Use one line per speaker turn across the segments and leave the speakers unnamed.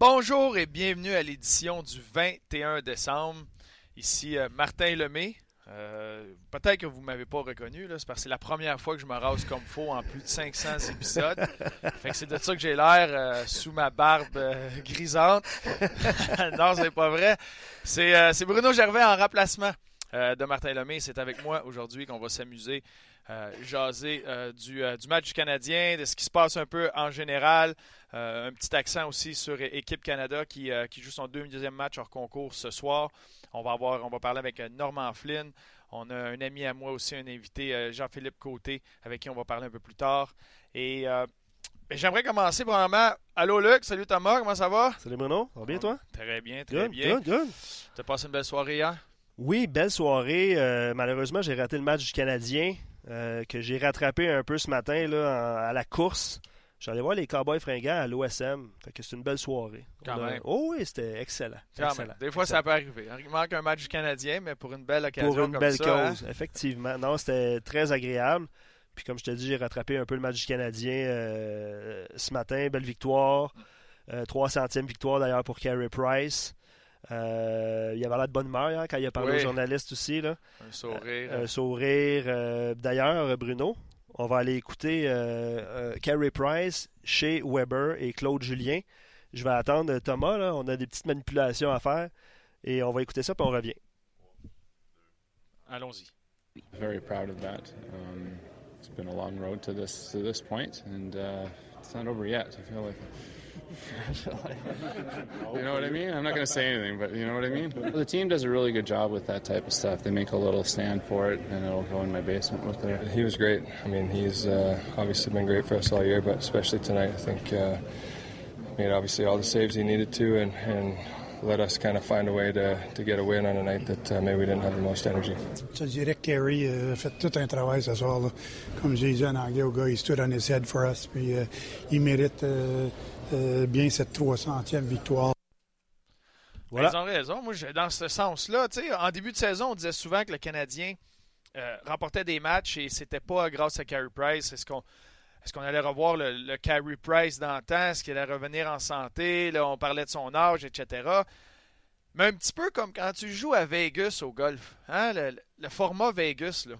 Bonjour et bienvenue à l'édition du 21 décembre. Ici euh, Martin Lemay. Euh, Peut-être que vous ne m'avez pas reconnu, c'est parce que c'est la première fois que je me rase comme faux en plus de 500 épisodes. c'est de ça que j'ai l'air euh, sous ma barbe grisante. non, c'est pas vrai. C'est Bruno Gervais en remplacement de Martin Lemay. C'est avec moi aujourd'hui qu'on va s'amuser, euh, jaser euh, du, euh, du match du Canadien, de ce qui se passe un peu en général. Euh, un petit accent aussi sur Équipe Canada qui, qui joue son deuxième match hors concours ce soir. On va, avoir, on va parler avec Norman Flynn. On a un ami à moi aussi, un invité, Jean-Philippe Côté, avec qui on va parler un peu plus tard. Et ben, j'aimerais commencer premièrement. Allô Luc, salut Thomas, comment ça va?
Salut Bruno, ça va bien toi?
Très bien, très
Good,
bien.
good, good.
T'as passé une belle soirée hier?
Oui, belle soirée. Malheureusement, j'ai raté le match du Canadien euh, que j'ai rattrapé un peu ce matin là, en- à la course. J'allais voir les Cowboys fringants à l'OSM. Fait que c'est une belle soirée.
Quand
a-
même.
Oh oui, c'était excellent.
Quand
excellent,
même. Des fois, ça peut arriver. Il manque un match du Canadien, mais pour une belle occasion
Pour une
comme
belle
ça, hein?
cause, effectivement. Non, c'était très agréable. Puis comme je te dis, j'ai rattrapé un peu le match du Canadien euh, ce matin. Belle victoire. Euh, 300e victoire d'ailleurs pour Carey Price. Euh, il avait l'air de bonne humeur hier quand il a parlé
Oui.
aux journalistes aussi. Là.
Un sourire.
Un sourire. euh, D'ailleurs, Bruno, on va aller écouter euh, euh, Carey Price chez Weber et Claude Julien. Je vais attendre Thomas. Là. On a des petites manipulations à faire. Et on va écouter ça, puis on revient.
Allons-y.
Very proud of that. Um, it's been a long road to this to this point, and uh, it's not over yet. I feel like. you know what I mean? I'm not going to say anything, but you know what I mean? The team does a really good job with that type of stuff. They make a little stand for it, and it'll go in my basement with their.
He was great. I mean, he's uh, obviously been great for us all year, but especially tonight, I think uh, made obviously all the saves he needed to, and, and let us kind of find a way to, to get a win on a night that uh, maybe we didn't have the most energy.
Je dirais que Kerry euh, a fait tout un travail ce soir. Là. Comme j'ai dit en anglais au gars, il stood on his head for us. Puis euh, il mérite euh, euh, bien cette 300e victoire.
Voilà.
Ils ont raison. Moi, je- dans ce sens-là, en début de saison, on disait souvent que le Canadien euh, remportait des matchs et c'était pas grâce à Carey Price. Est-ce qu'on est-ce qu'on allait revoir le, le Carey Price d'antan? Est-ce qu'il allait revenir en santé? Là, on parlait de son âge, etc. Mais un petit peu comme quand tu joues à Vegas au golf. Hein? Le, le format Vegas, là.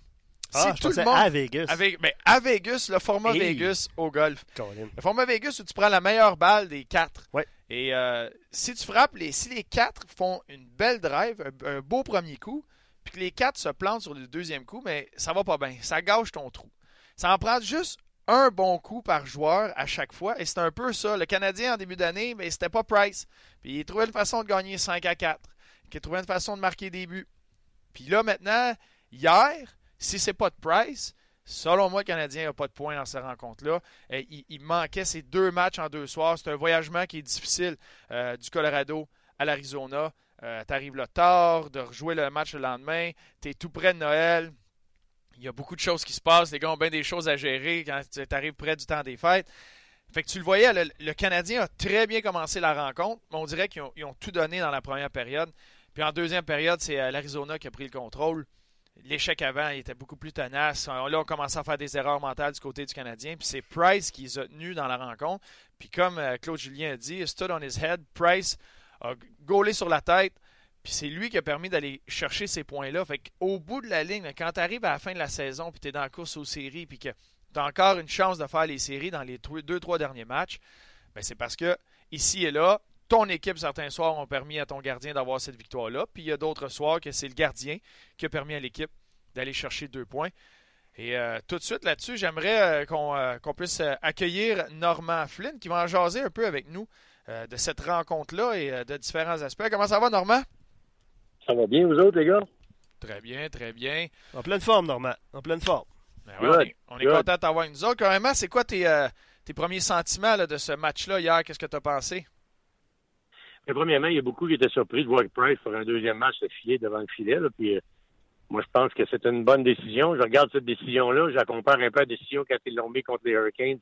Ah, je pensais à Vegas.
Avec, ben, à Vegas, le format
Hey.
Vegas au golf.
Colin.
Le format Vegas où tu prends la meilleure balle des quatre.
Ouais.
Et euh, si tu frappes, les, si les quatre font une belle drive, un, un beau premier coup, puis que les quatre se plantent sur le deuxième coup, mais ça va pas bien. Ça gâche ton trou. Ça en prend juste un bon coup par joueur à chaque fois. Et c'est un peu ça. Le Canadien, en début d'année, ben, c'était pas Price. Puis il trouvait une façon de gagner 5 à 4. Il trouvait une façon de marquer des buts. Puis là, maintenant, hier, si c'est pas de Price, selon moi, le Canadien n'a pas de points dans cette rencontre-là. Il, manquait ces deux matchs en deux soirs. C'est un voyagement qui est difficile euh, du Colorado à l'Arizona. Euh, tu arrives là tard, de rejouer le match le lendemain. Tu es tout près de Noël. Il y a beaucoup de choses qui se passent. Les gars ont bien des choses à gérer quand tu arrives près du temps des fêtes. Fait tu le voyais, le, Canadien a très bien commencé la rencontre, on dirait qu'ils ont, ils ont tout donné dans la première période. Puis en deuxième période, c'est euh, l'Arizona qui a pris le contrôle. L'échec avant, il était beaucoup plus tenace. Euh, Là, on commençait à faire des erreurs mentales du côté du Canadien. Puis c'est Price qui les a tenus dans la rencontre. Puis comme euh, Claude Julien a dit, stood on his head. Price a gaulé sur la tête. Puis c'est lui qui a permis d'aller chercher ces points-là. Fait qu'au bout de la ligne, quand tu arrives à la fin de la saison, puis tu es dans la course aux séries, puis que tu as encore une chance de faire les séries dans les deux, trois derniers matchs, ben c'est parce que ici et là, ton équipe, certains soirs, ont permis à ton gardien d'avoir cette victoire-là. Puis il y a d'autres soirs que c'est le gardien qui a permis à l'équipe d'aller chercher deux points. Et euh, tout de suite là-dessus, j'aimerais euh, qu'on euh, qu'on puisse accueillir Normand Flynn qui va en jaser un peu avec nous de cette rencontre-là et de différents aspects. Comment ça va, Normand?
Ça va bien, vous autres, les gars?
Très bien, très bien.
En pleine forme, Normand. En pleine forme.
Ben ouais, on
Good,
est, on est
good.
content de t'avoir avec nous autres. Carrément, c'est quoi tes, euh, tes premiers sentiments là, de ce match-là hier? Qu'est-ce que tu as pensé?
Mais premièrement, il y a beaucoup qui étaient surpris de voir Price faire un deuxième match de filet devant le filet. Là, puis, euh, moi, je pense que c'est une bonne décision. Je regarde cette décision-là, je la compare un peu à la décision quand ils l'ont mis contre les Hurricanes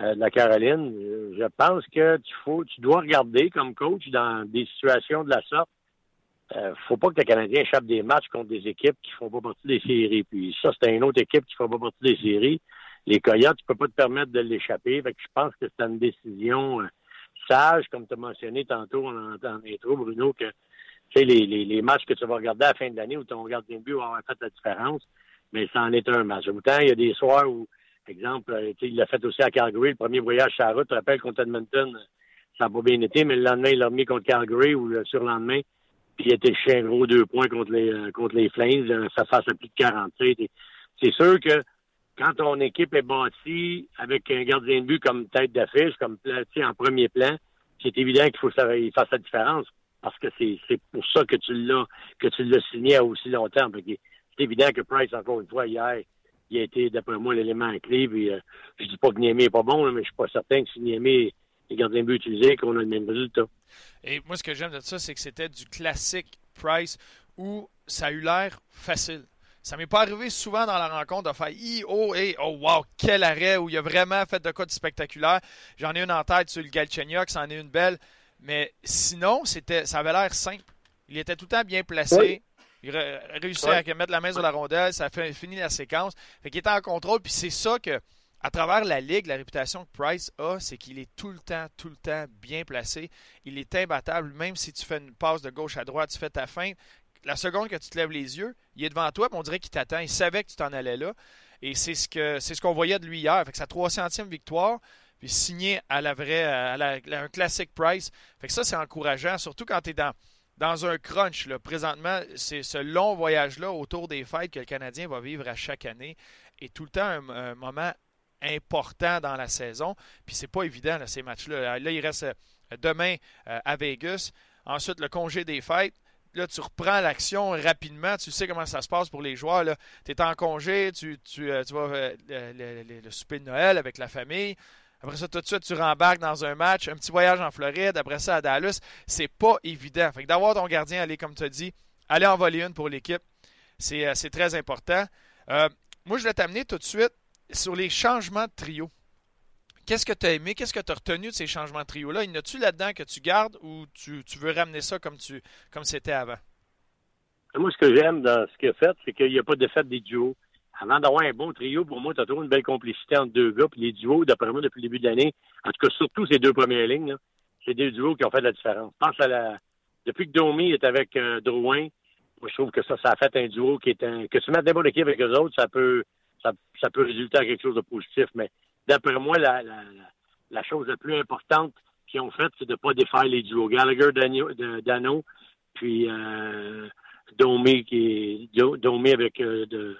euh, de la Caroline. Je pense que tu, faut, tu dois regarder comme coach dans des situations de la sorte. Euh, faut pas que le Canadien échappe des matchs contre des équipes qui font pas partie des séries. Puis ça, c'est une autre équipe qui ne font pas partie des séries. Les Coyotes, tu peux pas te permettre de l'échapper. Fait que je pense que c'est une décision euh, sage, comme tu as mentionné tantôt en, intro, Bruno, que les, les, les matchs que tu vas regarder à la fin de l'année où ton gardien de but va avoir fait la différence, mais ça en est un match. Autant il y a des soirs où, exemple, euh, il l'a fait aussi à Calgary, le premier voyage sur la route, tu rappelles, contre Edmonton, ça n'a pas bien été, mais le lendemain, il l'a remis contre Calgary ou le surlendemain, puis il était chien gros deux points contre les euh, contre les Flames, ça fasse plus de 47. C'est sûr que quand ton équipe est bâtie avec un gardien de but comme tête d'affiche, comme en premier plan, c'est évident qu'il faut qu'il fasse la différence parce que c'est pour ça que tu l'as que tu l'as signé à aussi longtemps. C'est évident que Price, encore une fois, hier, il a été, d'après moi, l'élément clé. Puis, euh, je dis pas que Niamey n'est pas bon, mais je suis pas certain que si Niamey est gardien de but utilisé, qu'on a le même résultat.
Et moi, ce que j'aime de ça, c'est que c'était du classique Price où ça a eu l'air facile. Ça m'est pas arrivé souvent dans la rencontre de faire oh, et oh, wow, quel arrêt où il a vraiment fait de quoi de spectaculaire. J'en ai une en tête sur le Galchenyuk, c'en est une belle. Mais sinon, c'était, ça avait l'air simple. Il était tout le temps bien placé. Il a réussi à mettre la main sur la rondelle. Ça a fait, fini la séquence. Fait qu'il était en contrôle. Puis c'est ça que, à travers la ligue, la réputation que Price a, c'est qu'il est tout le temps, tout le temps bien placé. Il est imbattable. Même si tu fais une passe de gauche à droite, tu fais ta fin la seconde que tu te lèves les yeux, il est devant toi, on dirait qu'il t'attend. Il savait que tu t'en allais là. Et c'est ce ce qu'on voyait de lui hier. Fait que sa 300e victoire, puis signé à la vraie, à, un classic price. Fait que ça, c'est encourageant, surtout quand tu es dans, dans un crunch. Présentement, c'est ce long voyage-là autour des fêtes que le Canadien va vivre à chaque année. Et tout le temps, un, moment important dans la saison. Puis c'est pas évident, ces matchs-là. Là, il reste euh, demain euh, à Vegas. Ensuite, le congé des fêtes. Là, tu reprends l'action rapidement. Tu sais comment ça se passe pour les joueurs. Tu es en congé, tu, tu, euh, tu vas le, le, souper de Noël avec la famille. Après ça, tout de suite, tu rembarques dans un match, un petit voyage en Floride, après ça à Dallas. C'est pas évident. Fait que d'avoir ton gardien aller, comme tu as dit, aller en voler une pour l'équipe, c'est, très important. moi, je vais t'amener tout de suite sur les changements de trio. Qu'est-ce que tu as aimé? Qu'est-ce que tu as retenu de ces changements de trio-là? Y en a-tu là-dedans que tu gardes ou tu, veux ramener ça comme tu comme c'était avant?
Moi, ce que j'aime dans ce qu'il a fait, c'est qu'il n'y a pas de fait des duos. Avant d'avoir un bon trio, pour moi, tu as toujours une belle complicité entre deux gars. Puis les duos, d'après moi, depuis le début de l'année, en tout cas, surtout ces deux premières lignes, c'est des duos qui ont fait la différence. Je pense à la. Depuis que Domi est avec euh, Drouin, moi, je trouve que ça, ça a fait un duo qui est un. Que tu mets n'importe équipe avec eux autres, ça peut, ça, peut résulter à quelque chose de positif. Mais d'après moi, la, la, la, chose la plus importante qu'ils ont faite, c'est de ne pas défaire les duos. Gallagher, Dano, puis euh, avec euh.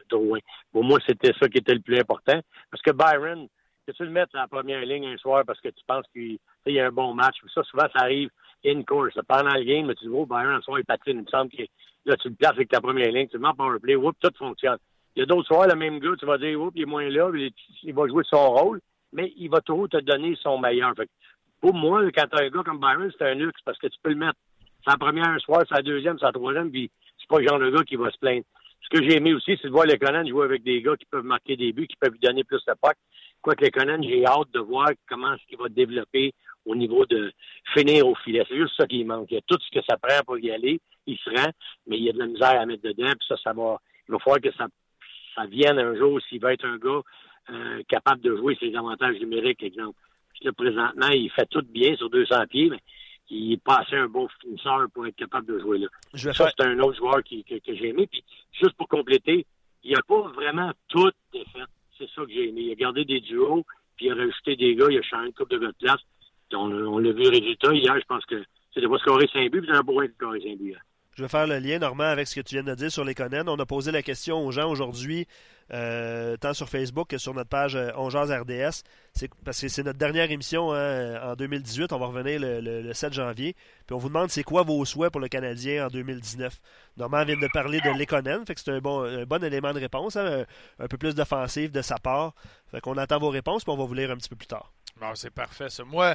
Pour moi, c'était ça qui était le plus important. Parce que Byron, que tu le mettes en première ligne un soir parce que tu penses qu'il y a un bon match. Ça, souvent, ça arrive in course. Pendant le game, tu dis, oh, Byron, un soir, il patine. Il me semble que là, tu le places avec ta première ligne, tu le mets en powerplay, whoop, tout fonctionne. Il y a d'autres soirs, le même gars, tu vas dire, oups, il est moins là, il va jouer son rôle, mais il va toujours te donner son meilleur. pour moi, quand tu as un gars comme Byron, c'est un luxe parce que tu peux le mettre sa première soir, sa deuxième, sa troisième, puis c'est pas le genre de gars qui va se plaindre. Ce que j'ai aimé aussi, c'est de voir les Conan jouer avec des gars qui peuvent marquer des buts, qui peuvent lui donner plus de puck. Quoique les Conan, j'ai hâte de voir comment est-ce qu'il va développer au niveau de finir au filet. C'est juste ça qui manque. Il y a tout ce que ça prend pour y aller. Il se rend, mais il y a de la misère à mettre dedans. Puis ça, ça va. Il va falloir que ça vienne un jour s'il va être un gars euh, capable de jouer ses avantages numériques, exemple. Puis là, présentement, il fait tout bien sur 200 pieds, mais il est pas assez un bon finisseur pour être capable de jouer là. ça, c'est un autre joueur qui, que, j'ai aimé. Puis, juste pour compléter, il n'a pas vraiment tout fait. C'est ça que j'ai aimé. Il a gardé des duos, puis il a rajouté des gars, il a changé une coupe de de place. On, on l'a vu le résultat hier, je pense que c'était pas scorer 5 buts, puis c'est un bon de scorer 5 buts.
Je vais faire le lien, Normand, avec ce que tu viens de dire sur les. On a posé la question aux gens aujourd'hui, euh, tant sur Facebook que sur notre page euh, RDS. C'est, parce que c'est notre dernière émission hein, en 2018. On va revenir le, 7 janvier. Puis on vous demande c'est quoi vos souhaits pour le Canadien en 2019. Normand vient de parler de l'Econen, fait que c'est un bon, bon élément de réponse. Hein, un, peu plus d'offensive de sa part. Fait qu'on attend vos réponses, puis on va vous lire un petit peu plus tard.
Bon, c'est parfait, ça. Moi,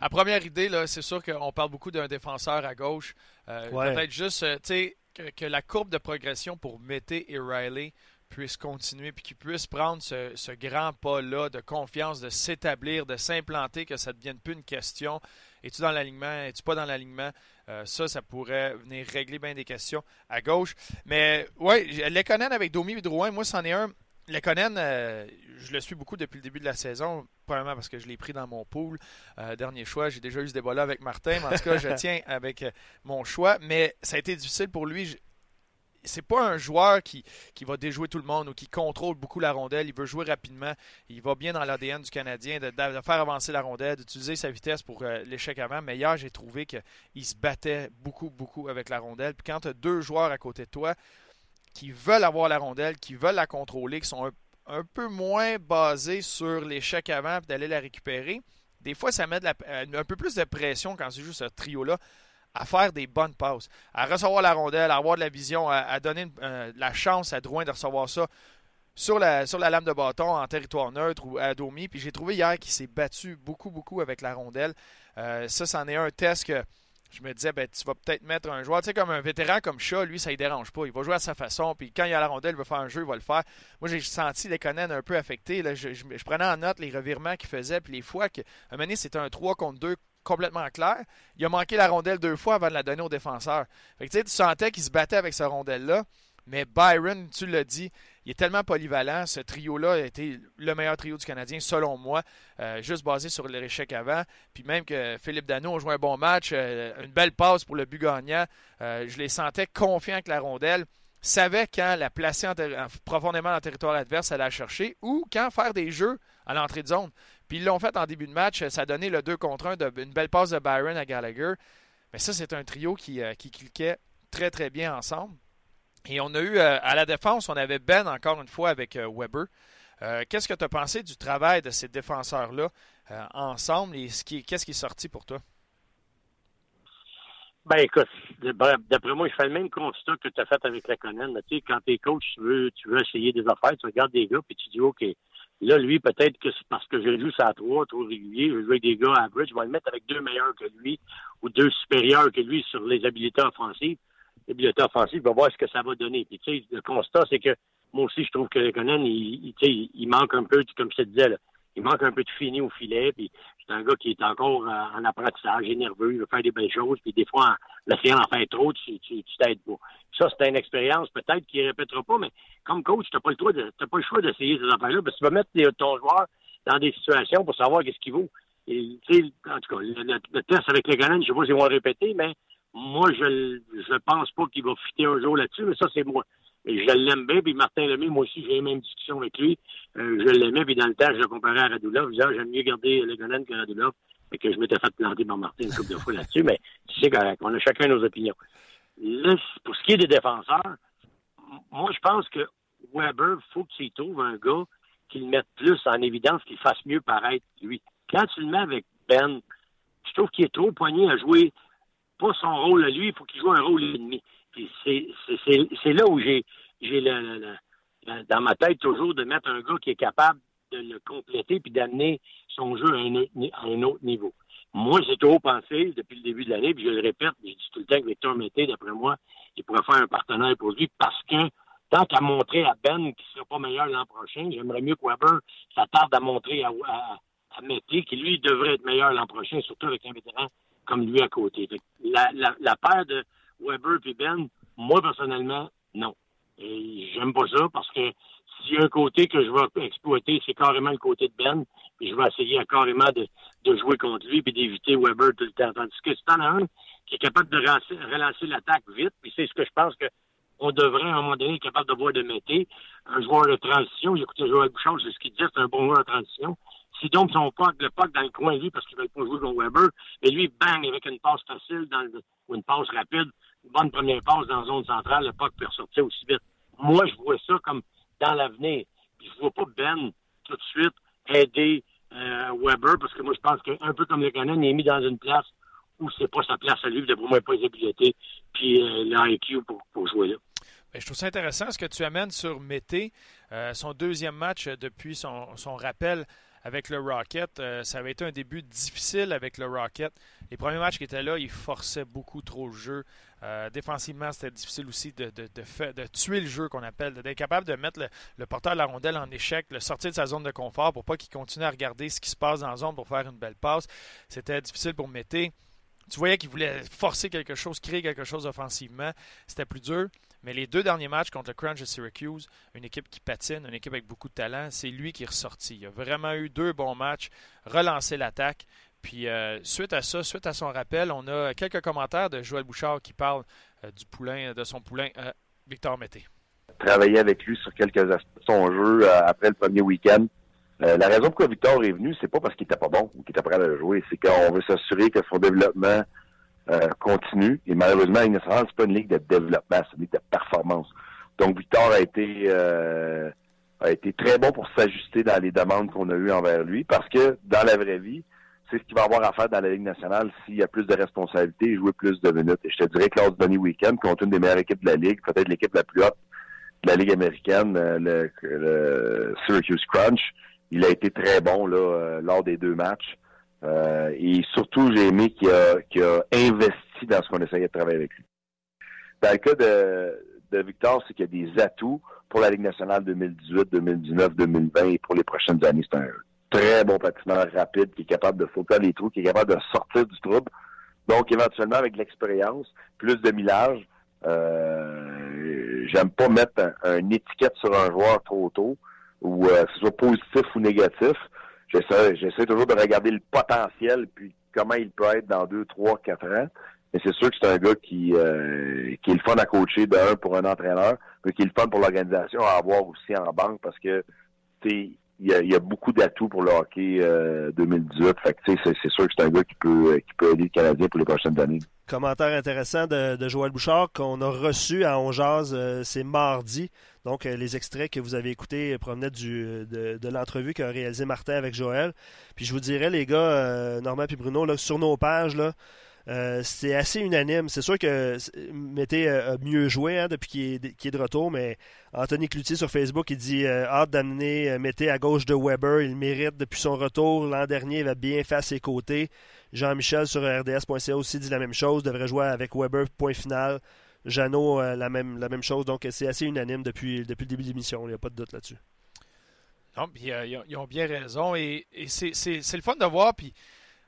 à première idée, là, c'est sûr qu'on parle beaucoup d'un défenseur à gauche. Euh, peut-être juste, euh, sais, que, la courbe de progression pour Mété et Riley puisse continuer, puis qu'ils puissent prendre ce, grand pas-là de confiance, de s'établir, de s'implanter, que ça ne devienne plus une question. Es-tu dans l'alignement? Es-tu pas dans l'alignement? Euh, ça, ça pourrait venir régler bien des questions à gauche. Mais, ouais, les connaître avec Domi et Drouin, moi, c'en est un Lekonen, euh, je le suis beaucoup depuis le début de la saison, probablement parce que je l'ai pris dans mon pool. Euh, dernier choix, j'ai déjà eu ce débat-là avec Martin, mais en tout cas, je tiens avec euh, mon choix. Mais ça a été difficile pour lui. C'est pas un joueur qui, qui va déjouer tout le monde ou qui contrôle beaucoup la rondelle. Il veut jouer rapidement. Il va bien dans l'ADN du Canadien de, de, faire avancer la rondelle, d'utiliser sa vitesse pour l'échec avant. Mais hier, j'ai trouvé qu'il se battait beaucoup, beaucoup avec la rondelle. Puis quand tu as deux joueurs à côté de toi, qui veulent avoir la rondelle, qui veulent la contrôler, qui sont un, peu moins basés sur l'échec avant et d'aller la récupérer. Des fois, ça met euh, un peu plus de pression quand c'est juste ce trio-là à faire des bonnes passes, à recevoir la rondelle, à avoir de la vision, à, donner euh, la chance à Drouin de recevoir ça sur la, sur la lame de bâton en territoire neutre ou à Domi. Puis j'ai trouvé hier qu'il s'est battu beaucoup, beaucoup avec la rondelle. Euh, ça, c'en est un test que je me disais, ben, tu vas peut-être mettre un joueur, tu sais, comme un vétéran comme Shaw, lui, ça ne dérange pas. Il va jouer à sa façon, puis quand il a la rondelle, il va faire un jeu, il va le faire. Moi, j'ai senti les Conan un peu affectés. Je, prenais en note les revirements qu'il faisait, puis les fois que, un moment c'était un 3 contre 2 complètement clair. Il a manqué la rondelle deux fois avant de la donner au défenseur. Fait que, tu sentais qu'il se battait avec sa rondelle-là. Mais Byron, tu l'as dit, il est tellement polyvalent. Ce trio-là a été le meilleur trio du Canadien, selon moi, euh, juste basé sur l'échec avant. Puis même que Philippe Dano a joué un bon match, euh, une belle passe pour le but. Euh, je les sentais confiants avec la rondelle, savait quand la placer profondément dans le territoire adverse, aller la chercher, ou quand faire des jeux à l'entrée de zone. Puis ils l'ont fait en début de match. Ça a donné le 2 contre 1, de, une belle passe de Byron à Gallagher. Mais ça, c'est un trio qui, qui cliquait très, très bien ensemble. Et on a eu euh, à la défense, on avait Ben encore une fois avec euh, Weber. Euh, qu'est-ce que tu as pensé du travail de ces défenseurs-là ensemble et qu'est-ce qui est sorti pour toi?
Ben écoute, d'après moi, je fais le même constat que tu as fait avec la Conan. Tu sais, quand tu es coach, tu veux, tu veux essayer des affaires, tu regardes des gars, puis tu dis OK, là, lui, peut-être que c'est parce que je joue ça à trois, trop régulier, je joue avec des gars average, je vais le mettre avec deux meilleurs que lui ou deux supérieurs que lui sur les habiletés offensives bibliothèque offensif, va voir ce que ça va donner. Puis, tu sais, le constat, c'est que moi aussi, je trouve que Conan, il, il, il manque un peu, comme je te disais, il manque un peu de fini au filet. Puis, c'est un gars qui est encore en apprentissage, il est nerveux, il veut faire des belles choses. Puis, des fois, en essayant d'en faire trop, tu, tu, t'aides pas. Ça, c'est une expérience peut-être qu'il ne répétera pas, mais comme coach, tu n'as pas, le pas le choix d'essayer ces affaires-là. Parce que tu vas mettre ton joueur dans des situations pour savoir qu'est-ce qu'il vaut. Et, en tout cas, le, test avec le Conan, je ne sais pas s'ils vont le répéter, mais moi, je je pense pas qu'il va fitter un jour là-dessus, mais ça, c'est moi. Je l'aime bien, puis Martin Lemay, moi aussi, j'ai eu même discussion avec lui. Euh, je l'aimais, puis dans le temps, je le comparais à Radulov. Je j'aime mieux garder Legonen que Radulov. Et que je m'étais fait planter par Martin une couple de fois là-dessus, mais sais correct. On a chacun nos opinions. Là, pour ce qui est des défenseurs, moi, je pense que Weber, faut qu'il trouve un gars qui le mette plus en évidence, qu'il fasse mieux paraître, lui. Quand tu le mets avec Ben, je trouve qu'il est trop poigné à jouer pas son rôle à lui, il faut qu'il joue un rôle ennemi. c'est là où j'ai dans ma tête toujours de mettre un gars qui est capable de le compléter puis d'amener son jeu à un, autre niveau. Moi, j'ai toujours pensé depuis le début de l'année, puis je le répète, je dis tout le temps que Victor Mété, d'après moi, il pourrait faire un partenaire pour lui parce que tant qu'à montrer à Ben qu'il ne sera pas meilleur l'an prochain, j'aimerais mieux que Weber s'attarde à montrer à, à, à Mété qu'il lui devrait être meilleur l'an prochain, surtout avec un vétéran comme lui à côté. La, la, la paire de Weber et Ben, moi personnellement, non. Et j'aime pas ça parce que s'il y a un côté que je vais exploiter, c'est carrément le côté de Ben. Puis je vais essayer carrément de, de jouer contre lui et d'éviter Weber tout le temps. Tandis que si t'en un qui est capable de relancer, l'attaque vite, puis c'est ce que je pense que on devrait à un moment donné être capable de voir de Mété, un joueur de transition. J'ai écouté Joël Bouchard, c'est ce qu'il dit, c'est un bon joueur de transition. Tombe son puck, le puck dans le coin, lui, parce qu'il ne veut pas jouer contre Weber, et lui, bang, avec une passe facile ou une passe rapide, une bonne première passe dans la zone centrale, le puck peut ressortir aussi vite. Moi, je vois ça comme dans l'avenir. Je ne vois pas Ben tout de suite aider euh, Weber, parce que moi, je pense qu'un peu comme le Canon, il est mis dans une place où c'est pas sa place à lui, de moins pas les habiletés, puis euh, l'IQ pour, pour jouer là.
Ben, je trouve ça intéressant ce que tu amènes sur Mété, euh, son deuxième match depuis son, son rappel avec le Rocket. Euh, ça avait été un début difficile avec le Rocket. Les premiers matchs qui étaient là, il forçait beaucoup trop le jeu. Euh, défensivement, c'était difficile aussi de, de, de, tuer le jeu qu'on appelle, d'être capable de mettre le, porteur de la rondelle en échec, le sortir de sa zone de confort pour pas qu'il continue à regarder ce qui se passe dans la zone pour faire une belle passe. C'était difficile pour Mété. tu voyais qu'il voulait forcer quelque chose, créer quelque chose offensivement. C'était plus dur. Mais les deux derniers matchs contre le Crunch et Syracuse, une équipe qui patine, une équipe avec beaucoup de talent, c'est lui qui est ressorti. Il a vraiment eu deux bons matchs, relancé l'attaque. Puis euh, suite à ça, suite à son rappel, on a quelques commentaires de Joël Bouchard qui parle euh, du poulain, de son poulain euh, Victor Mété.
Travailler avec lui sur quelques aspects de son jeu après le premier week-end. la raison pour laquelle Victor est venu, c'est pas parce qu'il était pas bon ou qu'il était prêt à le jouer, c'est qu'on veut s'assurer que son développement euh, continue. Et malheureusement, la Ligue nationale, pas une ligue de développement, c'est une ligue de performance. Donc, Victor a été euh, a été très bon pour s'ajuster dans les demandes qu'on a eues envers lui, parce que dans la vraie vie, c'est ce qu'il va avoir à faire dans la Ligue nationale s'il y a plus de responsabilités et jouer plus de minutes. Et je te dirais que lors du dernier week-end, contre une des meilleures équipes de la Ligue, peut-être l'équipe la plus haute de la Ligue américaine, euh, le, le Syracuse Crunch, il a été très bon là, lors des deux matchs. Euh, et surtout, j'ai aimé qu'il a, a, investi dans ce qu'on essayait de travailler avec lui. Dans le cas de, de Victor, c'est qu'il y a des atouts pour la Ligue nationale 2018, 2019, 2020 et pour les prochaines années. C'est un très bon patineur rapide qui est capable de sauter les trous, qui est capable de sortir du trouble. Donc, éventuellement, avec l'expérience, plus de millage, euh, j'aime pas mettre une étiquette sur un joueur trop tôt, ou euh, que ce soit positif ou négatif j'essaie, toujours de regarder le potentiel, puis comment il peut être dans deux, trois, quatre ans. Mais c'est sûr que c'est un gars qui, euh, qui est le fun à coacher d'un pour un entraîneur, mais qui est le fun pour l'organisation à avoir aussi en banque parce que il y a, y a, beaucoup d'atouts pour le hockey 2018. Euh, fait que c'est, sûr que c'est un gars qui peut, qui peut aider le Canadien pour les prochaines années.
Commentaire intéressant de, Joël Bouchard qu'on a reçu à Onjaz, euh, c'est mardi. Donc, euh, les extraits que vous avez écoutés provenaient de l'entrevue qu'a réalisé Martin avec Joël. Puis je vous dirais, les gars, euh, Normand et Bruno, là, sur nos pages, là, euh, c'est assez unanime. C'est sûr que Mété a mieux joué hein, depuis qu'il est, de retour, mais Anthony Cloutier sur Facebook, il dit hâte d'amener Mété à gauche de Weber. Il mérite depuis son retour. L'an dernier, il va bien fait à ses côtés. Jean-Michel sur RDS.ca aussi dit la même chose. Devrait jouer avec Weber, point final. Jeannot, euh, la, même, chose. Donc, c'est assez unanime depuis, le début de l'émission. Il n'y a pas de doute là-dessus.
Non, puis euh, ils, ont, bien raison. Et, c'est le fun de voir. Puis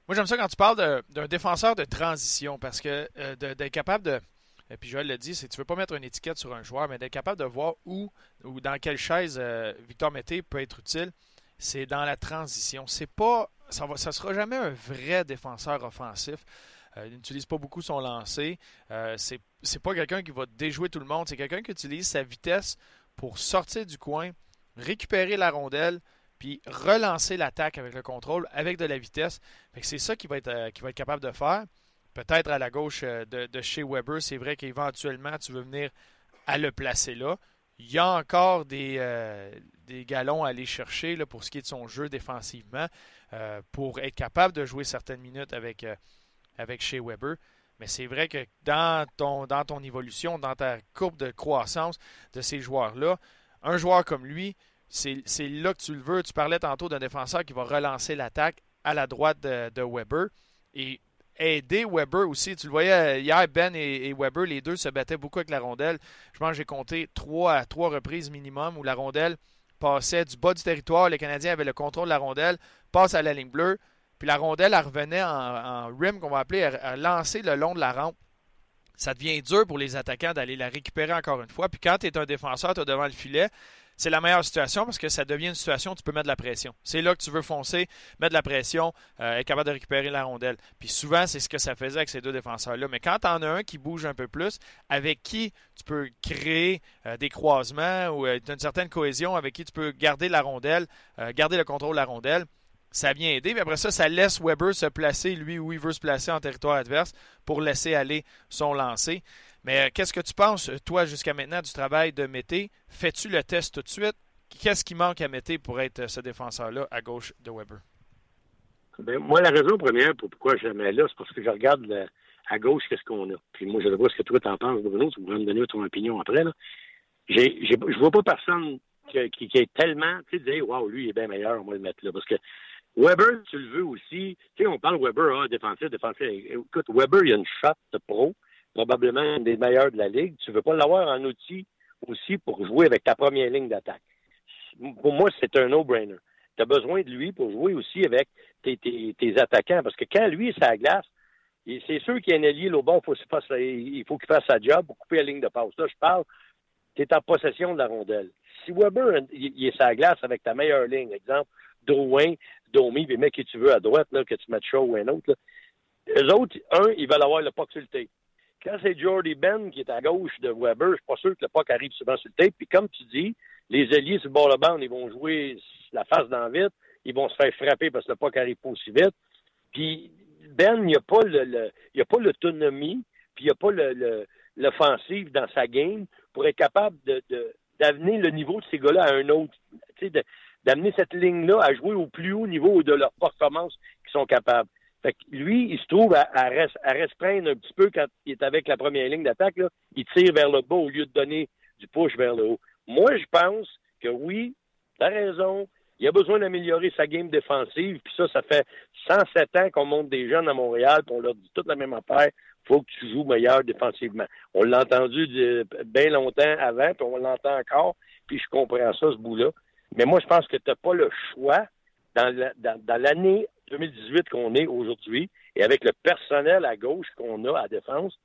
moi, j'aime ça quand tu parles d'un défenseur de transition parce que euh, d'être capable de. Et puis Joël l'a dit, c'est tu veux pas mettre une étiquette sur un joueur, mais d'être capable de voir où ou dans quelle chaise Victor Mété peut être utile, c'est dans la transition. C'est pas. Ça ne ça sera jamais un vrai défenseur offensif. Euh, il n'utilise pas beaucoup son lancer. Euh, c'est pas quelqu'un qui va déjouer tout le monde. C'est quelqu'un qui utilise sa vitesse pour sortir du coin, récupérer la rondelle, puis relancer l'attaque avec le contrôle, avec de la vitesse. c'est ça qu'il va être, euh, va être capable de faire. Peut-être à la gauche de, chez Weber, c'est vrai qu'éventuellement, tu veux venir à le placer là. Il y a encore des, des galons à aller chercher pour ce qui est de son jeu défensivement, pour être capable de jouer certaines minutes avec, Shea Weber. Mais c'est vrai que dans ton, dans ton évolution, dans ta courbe de croissance de ces joueurs-là, un joueur comme lui, c'est là que tu le veux. Tu parlais tantôt d'un défenseur qui va relancer l'attaque à la droite de, Weber et aider Weber aussi. Tu le voyais hier, Ben et, Weber, les deux se battaient beaucoup avec la rondelle. Je pense que j'ai compté trois à trois reprises minimum où la rondelle passait du bas du territoire. Les Canadiens avaient le contrôle de la rondelle, passe à la ligne bleue, puis la rondelle, elle revenait en, rim, qu'on va appeler, à lancer le long de la rampe. Ça devient dur pour les attaquants d'aller la récupérer encore une fois. Puis quand tu es un défenseur, tu es devant le filet, c'est la meilleure situation parce que ça devient une situation où tu peux mettre de la pression. C'est là que tu veux foncer, mettre de la pression, euh, être capable de récupérer la rondelle. Puis souvent, c'est ce que ça faisait avec ces deux défenseurs-là. Mais quand tu en as un qui bouge un peu plus, avec qui tu peux créer euh, des croisements ou euh, une certaine cohésion, avec qui tu peux garder la rondelle, garder le contrôle de la rondelle, ça vient aider. Mais après ça, ça laisse Weber se placer, lui, où il veut se placer en territoire adverse pour laisser aller son lancer. Mais euh, qu'est-ce que tu penses, toi, jusqu'à maintenant, du travail de Mété? Fais-tu le test tout de suite? Qu'est-ce qui manque à Mété pour être euh, ce défenseur-là à gauche de Weber?
Ben, moi, la raison première pour pourquoi je le mets là, c'est parce que je regarde à gauche qu'est-ce qu'on a. Puis moi, je vois ce que toi t'en penses, Bruno. Tu pourras me donner ton opinion après. Là. J'ai, je vois pas personne qui, est tellement, tu sais, waouh, lui, il est bien meilleur, on va le mettre là. Parce que Weber, tu le veux aussi. Tu sais, on parle Weber, ah, défensif, défensif. Écoute, Weber, il a une shot de pro, probablement une des meilleures de la ligue. Tu veux pas l'avoir en outil aussi pour jouer avec ta première ligne d'attaque. Pour moi, c'est un no-brainer. Tu as besoin de lui pour jouer aussi avec tes, tes, tes, attaquants. Parce que quand lui la glace, c'est sûr qu'il y a un allié, au il faut qu'il fasse sa job pour couper la ligne de passe. Là, je parle, tu es en possession de la rondelle. Si Weber il, est sa glace avec ta meilleure ligne, exemple, Drouin, Domi, puis mec que tu veux à droite, là, que tu mettes chaud ou un autre, là, eux autres, un, ils veulent avoir le puck. Quand c'est Jordy Ben qui est à gauche de Weber, je suis pas sûr que le puck arrive souvent sur le tape. Puis comme tu dis, les alliés sur le bord de bande, ils vont jouer la face dans vite, ils vont se faire frapper parce que le puck arrive pas aussi vite. Puis Ben, il n'y a pas l'autonomie, puis il n'y a pas l'offensive dans sa game pour être capable d'amener le niveau de ces gars-là à un autre, d'amener cette ligne-là à jouer au plus haut niveau de leur performance qu'ils sont capables. Fait que lui, il se trouve à, à, restreindre un petit peu quand il est avec la première ligne d'attaque. Il tire vers le bas au lieu de donner du push vers le haut. Moi, je pense que oui, t'as raison. Il a besoin d'améliorer sa game défensive. Puis ça, ça fait 107 ans qu'on monte des jeunes à Montréal, puis on leur dit toute la même affaire. faut que tu joues meilleur défensivement. On l'a entendu bien longtemps avant, puis on l'entend encore. Puis je comprends ça, ce bout-là. Mais moi, je pense que tu n'as pas le choix dans l'année 2018 qu'on est aujourd'hui, et avec le personnel à gauche qu'on a à défense,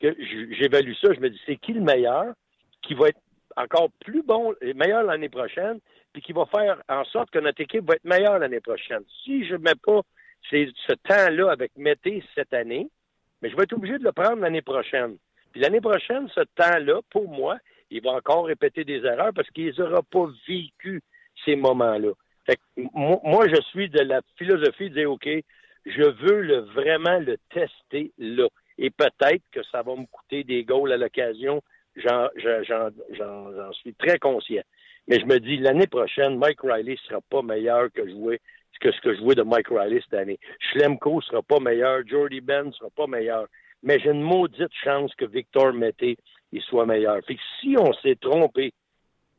que j'évalue ça, je me dis, c'est qui le meilleur qui va être encore plus bon meilleur l'année prochaine, puis qui va faire en sorte que notre équipe va être meilleure l'année prochaine? Si je ne mets pas ce temps-là avec Mété cette année, mais je vais être obligé de le prendre l'année prochaine. Puis l'année prochaine, ce temps-là, pour moi, il va encore répéter des erreurs parce qu'il n'aura pas vécu ces moments-là. Fait moi, je suis de la philosophie de dire, OK, je veux le, vraiment le tester là. Et peut-être que ça va me coûter des goals à l'occasion. J'en suis très conscient. Mais je me dis, l'année prochaine, Mike Riley sera pas meilleur que jouer que ce que je jouais de Mike Riley cette année. Schlemko sera pas meilleur. Jordy Ben sera pas meilleur. Mais j'ai une maudite chance que Victor Mété il soit meilleur. Fait que si on s'est trompé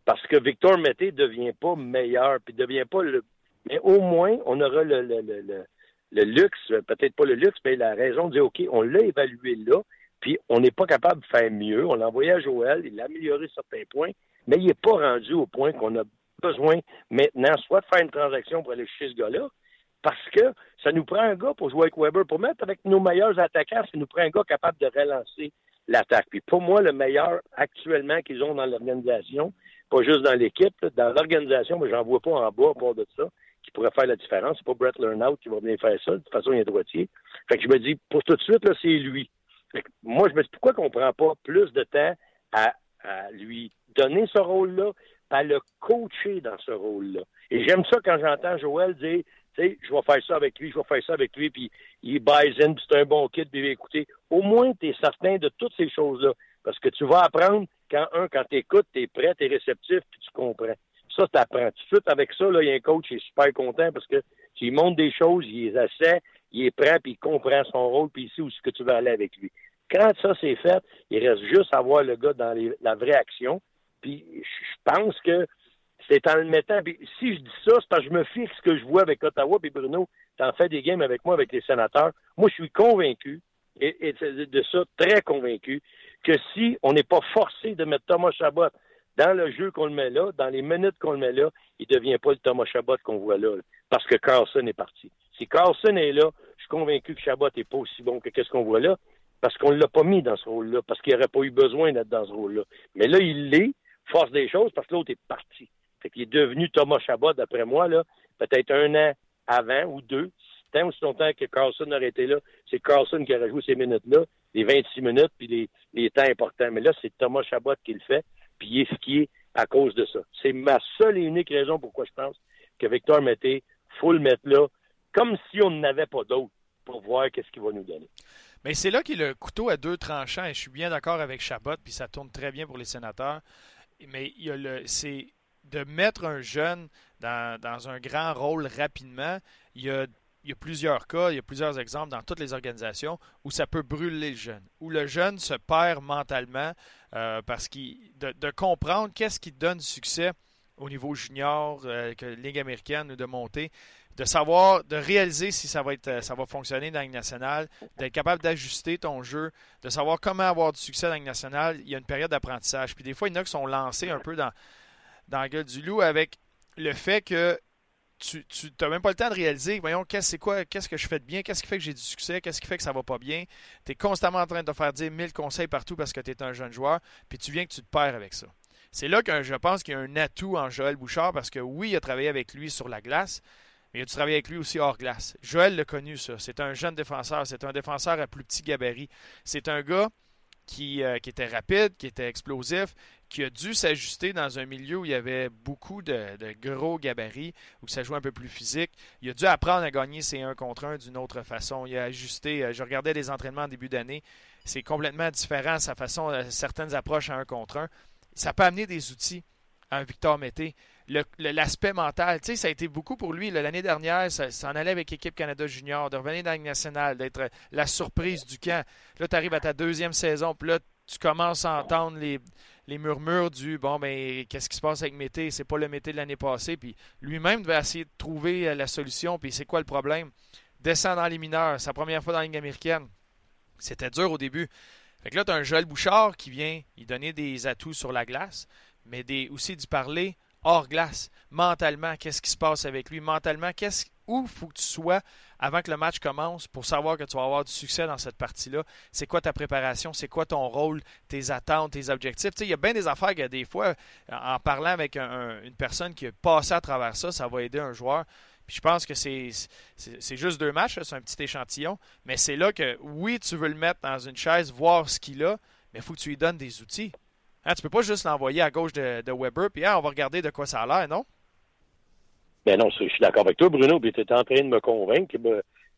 parce que Victor Mété ne devient pas meilleur, puis devient pas le. Mais au moins, on aura le, le, le, le luxe, peut-être pas le luxe, mais la raison de dire OK, on l'a évalué là, puis on n'est pas capable de faire mieux. On l'a envoyé à Joël, il a amélioré certains points, mais il n'est pas rendu au point qu'on a besoin maintenant soit de faire une transaction pour aller chez ce gars-là, parce que ça nous prend un gars pour jouer avec Weber. Pour mettre avec nos meilleurs attaquants, ça nous prend un gars capable de relancer l'attaque. Puis pour moi, le meilleur actuellement qu'ils ont dans l'organisation, pas juste dans l'équipe, dans l'organisation, mais j'en vois pas en bas à part de ça, qui pourrait faire la différence. C'est pas Brett Lernout qui va venir faire ça. De toute façon, il est droitier. Fait que je me dis, pour tout de suite, c'est lui. moi, je me dis, pourquoi qu'on prend pas plus de temps à, lui donner ce rôle-là, à le coacher dans ce rôle-là? Et j'aime ça quand j'entends Joël dire, tu sais, je vais faire ça avec lui, je vais faire ça avec lui, puis il buys in, puis c'est un bon kit, puis écouter. Au moins, tu es certain de toutes ces choses-là. Parce que tu vas apprendre quand, un, quand tu écoutes, tu es prêt, tu es réceptif, puis tu comprends. Ça, tu apprends. Tout de suite, avec ça, il y a un coach qui est super content parce que tu lui montres des choses, il les essaie, il est prêt, puis il comprend son rôle, puis il sait où est-ce que tu veux aller avec lui. Quand ça c'est fait, il reste juste à voir le gars dans la vraie action. Puis je pense que c'est en le mettant. Puis si je dis ça, c'est parce que je me fixe ce que je vois avec Ottawa. Puis Bruno, tu en fais des games avec moi, avec les sénateurs. Moi, je suis convaincu, et de ça, très convaincu, que si on n'est pas forcé de mettre Thomas Chabot dans le jeu qu'on le met là, dans les minutes qu'on le met là, il ne devient pas le Thomas Chabot qu'on voit là, parce que Carlson est parti. Si Carlson est là, je suis convaincu que Chabot n'est pas aussi bon que ce qu'on voit là, parce qu'on ne l'a pas mis dans ce rôle-là, parce qu'il n'aurait pas eu besoin d'être dans ce rôle-là. Mais là, il l'est, force des choses, parce que l'autre est parti. Fait qu'il est devenu Thomas Chabot, d'après moi, là, peut-être un an avant ou deux, tant aussi longtemps que Carlson aurait été là, c'est Carlson qui aurait joué ces minutes-là, les 26 minutes, puis les, les temps importants. Mais là, c'est Thomas Chabot qui le fait, puis il est skié à cause de ça. C'est ma seule et unique raison pourquoi je pense que Victor Mété, faut le mettre là, comme si on n'avait pas d'autre, pour voir qu'est-ce qu'il va nous donner.
Mais c'est là qu'il a le couteau à deux tranchants, et je suis bien d'accord avec Chabot, puis ça tourne très bien pour les sénateurs. Mais il y a le, c'est de mettre un jeune dans, dans un grand rôle rapidement. Il y a il y a plusieurs cas, il y a plusieurs exemples dans toutes les organisations où ça peut brûler le jeune, où le jeune se perd mentalement euh, parce qu'il de, comprendre qu'est-ce qui donne du succès au niveau junior, euh, que Ligue américaine ou de monter, de savoir, de réaliser si ça va être, ça va fonctionner dans la Ligue nationale, d'être capable d'ajuster ton jeu, de savoir comment avoir du succès dans la Ligue nationale. Il y a une période d'apprentissage. Puis des fois, il y en a qui sont lancés un peu dans, dans la gueule du loup avec le fait que tu n'as même pas le temps de réaliser, voyons, qu'est-ce quoi, qu'est-ce que je fais de bien, qu'est-ce qui fait que j'ai du succès, qu'est-ce qui fait que ça va pas bien. Tu es constamment en train de te faire dire mille conseils partout parce que tu es un jeune joueur, puis tu viens que tu te perds avec ça. C'est là que je pense qu'il y a un atout en Joël Bouchard parce que oui, il a travaillé avec lui sur la glace, mais il a travaillé avec lui aussi hors glace. Joël l'a connu, ça. C'est un jeune défenseur, c'est un défenseur à plus petit gabarit. C'est un gars qui, euh, qui, était rapide, qui était explosif, qui a dû s'ajuster dans un milieu où il y avait beaucoup de, gros gabarits, où ça jouait un peu plus physique. Il a dû apprendre à gagner ses 1 contre 1 d'une autre façon. Il a ajusté. Euh, je regardais des entraînements en début d'année. C'est complètement différent sa façon, euh, certaines approches à 1 contre 1. Ça peut amener des outils à un Victor Mété l'aspect mental. Tu sais, ça a été beaucoup pour lui. L'année dernière, ça, s'en allait avec l'équipe Canada Junior, de revenir dans la nationale, d'être la surprise du camp. Là, tu arrives à ta deuxième saison, puis là, tu commences à entendre les, murmures du bon, ben, qu'est-ce qui se passe avec Mété? C'est pas le Mété de l'année passée. Puis lui-même devait essayer de trouver euh, la solution. Puis c'est quoi le problème? Descend dans les mineurs, sa première fois dans la ligne américaine. C'était dur au début. Fait que là, tu as un Joël Bouchard qui vient y donner des atouts sur la glace, mais aussi d'y parler hors glace. Mentalement, qu'est-ce qui se passe avec lui? Mentalement, qu'est-ce où faut que tu sois avant que le match commence pour savoir que tu vas avoir du succès dans cette partie-là? C'est quoi ta préparation? C'est quoi ton rôle, tes attentes, tes objectifs? il y a bien des affaires que des fois, en parlant avec une personne qui a passé à travers ça, ça va aider un joueur. Je pense que c'est, juste deux matchs, c'est un petit échantillon. Mais c'est là que, oui, tu veux le mettre dans une chaise, voir ce qu'il a, mais il faut que tu lui donnes des outils. Hein, tu peux pas juste l'envoyer à gauche de, Weber, puis hein, on va regarder de quoi ça a l'air, non?
Ben non, je suis d'accord avec toi, Bruno, puis tu es en train de me convaincre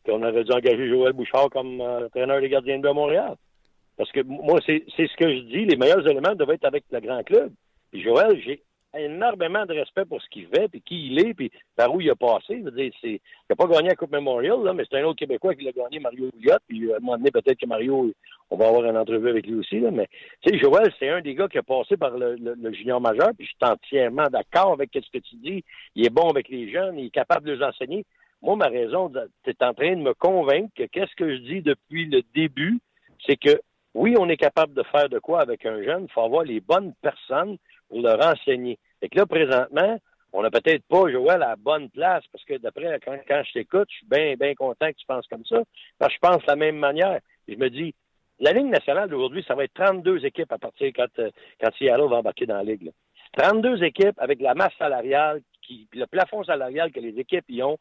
qu'on aurait dû engager Joël Bouchard comme euh, entraîneur des gardiens de Montréal. Parce que moi, c'est ce que je dis, les meilleurs éléments doivent être avec le grand club. Puis Joël, j'ai énormément de respect pour ce qu'il fait, puis qui il est, puis par où il a passé. C'est, il n'a pas gagné la Coupe Memorial, là, mais c'est un autre Québécois qui l'a gagné, Mario Ouliot. Puis à un moment donné, peut-être que Mario, on va avoir une entrevue avec lui aussi. Mais tu sais, Joël, c'est un des gars qui a passé par le, junior majeur, puis je suis entièrement d'accord avec ce que tu dis. Il est bon avec les jeunes, il est capable de les enseigner. Moi, ma raison, tu es en train de me convaincre que qu'est-ce que je dis depuis le début, c'est que oui, on est capable de faire de quoi avec un jeune, il faut avoir les bonnes personnes pour leur enseigner. Et que là, présentement, on n'a peut-être pas Joël à la bonne place, parce que d'après, quand, je t'écoute, je suis bien, bien content que tu penses comme ça, parce que je pense de la même manière. Et je me dis, la Ligue nationale d'aujourd'hui, ça va être 32 équipes à partir quand, euh, quand Seattle va embarquer dans la Ligue. 32 équipes avec la masse salariale, qui, le plafond salarial que les équipes y ont,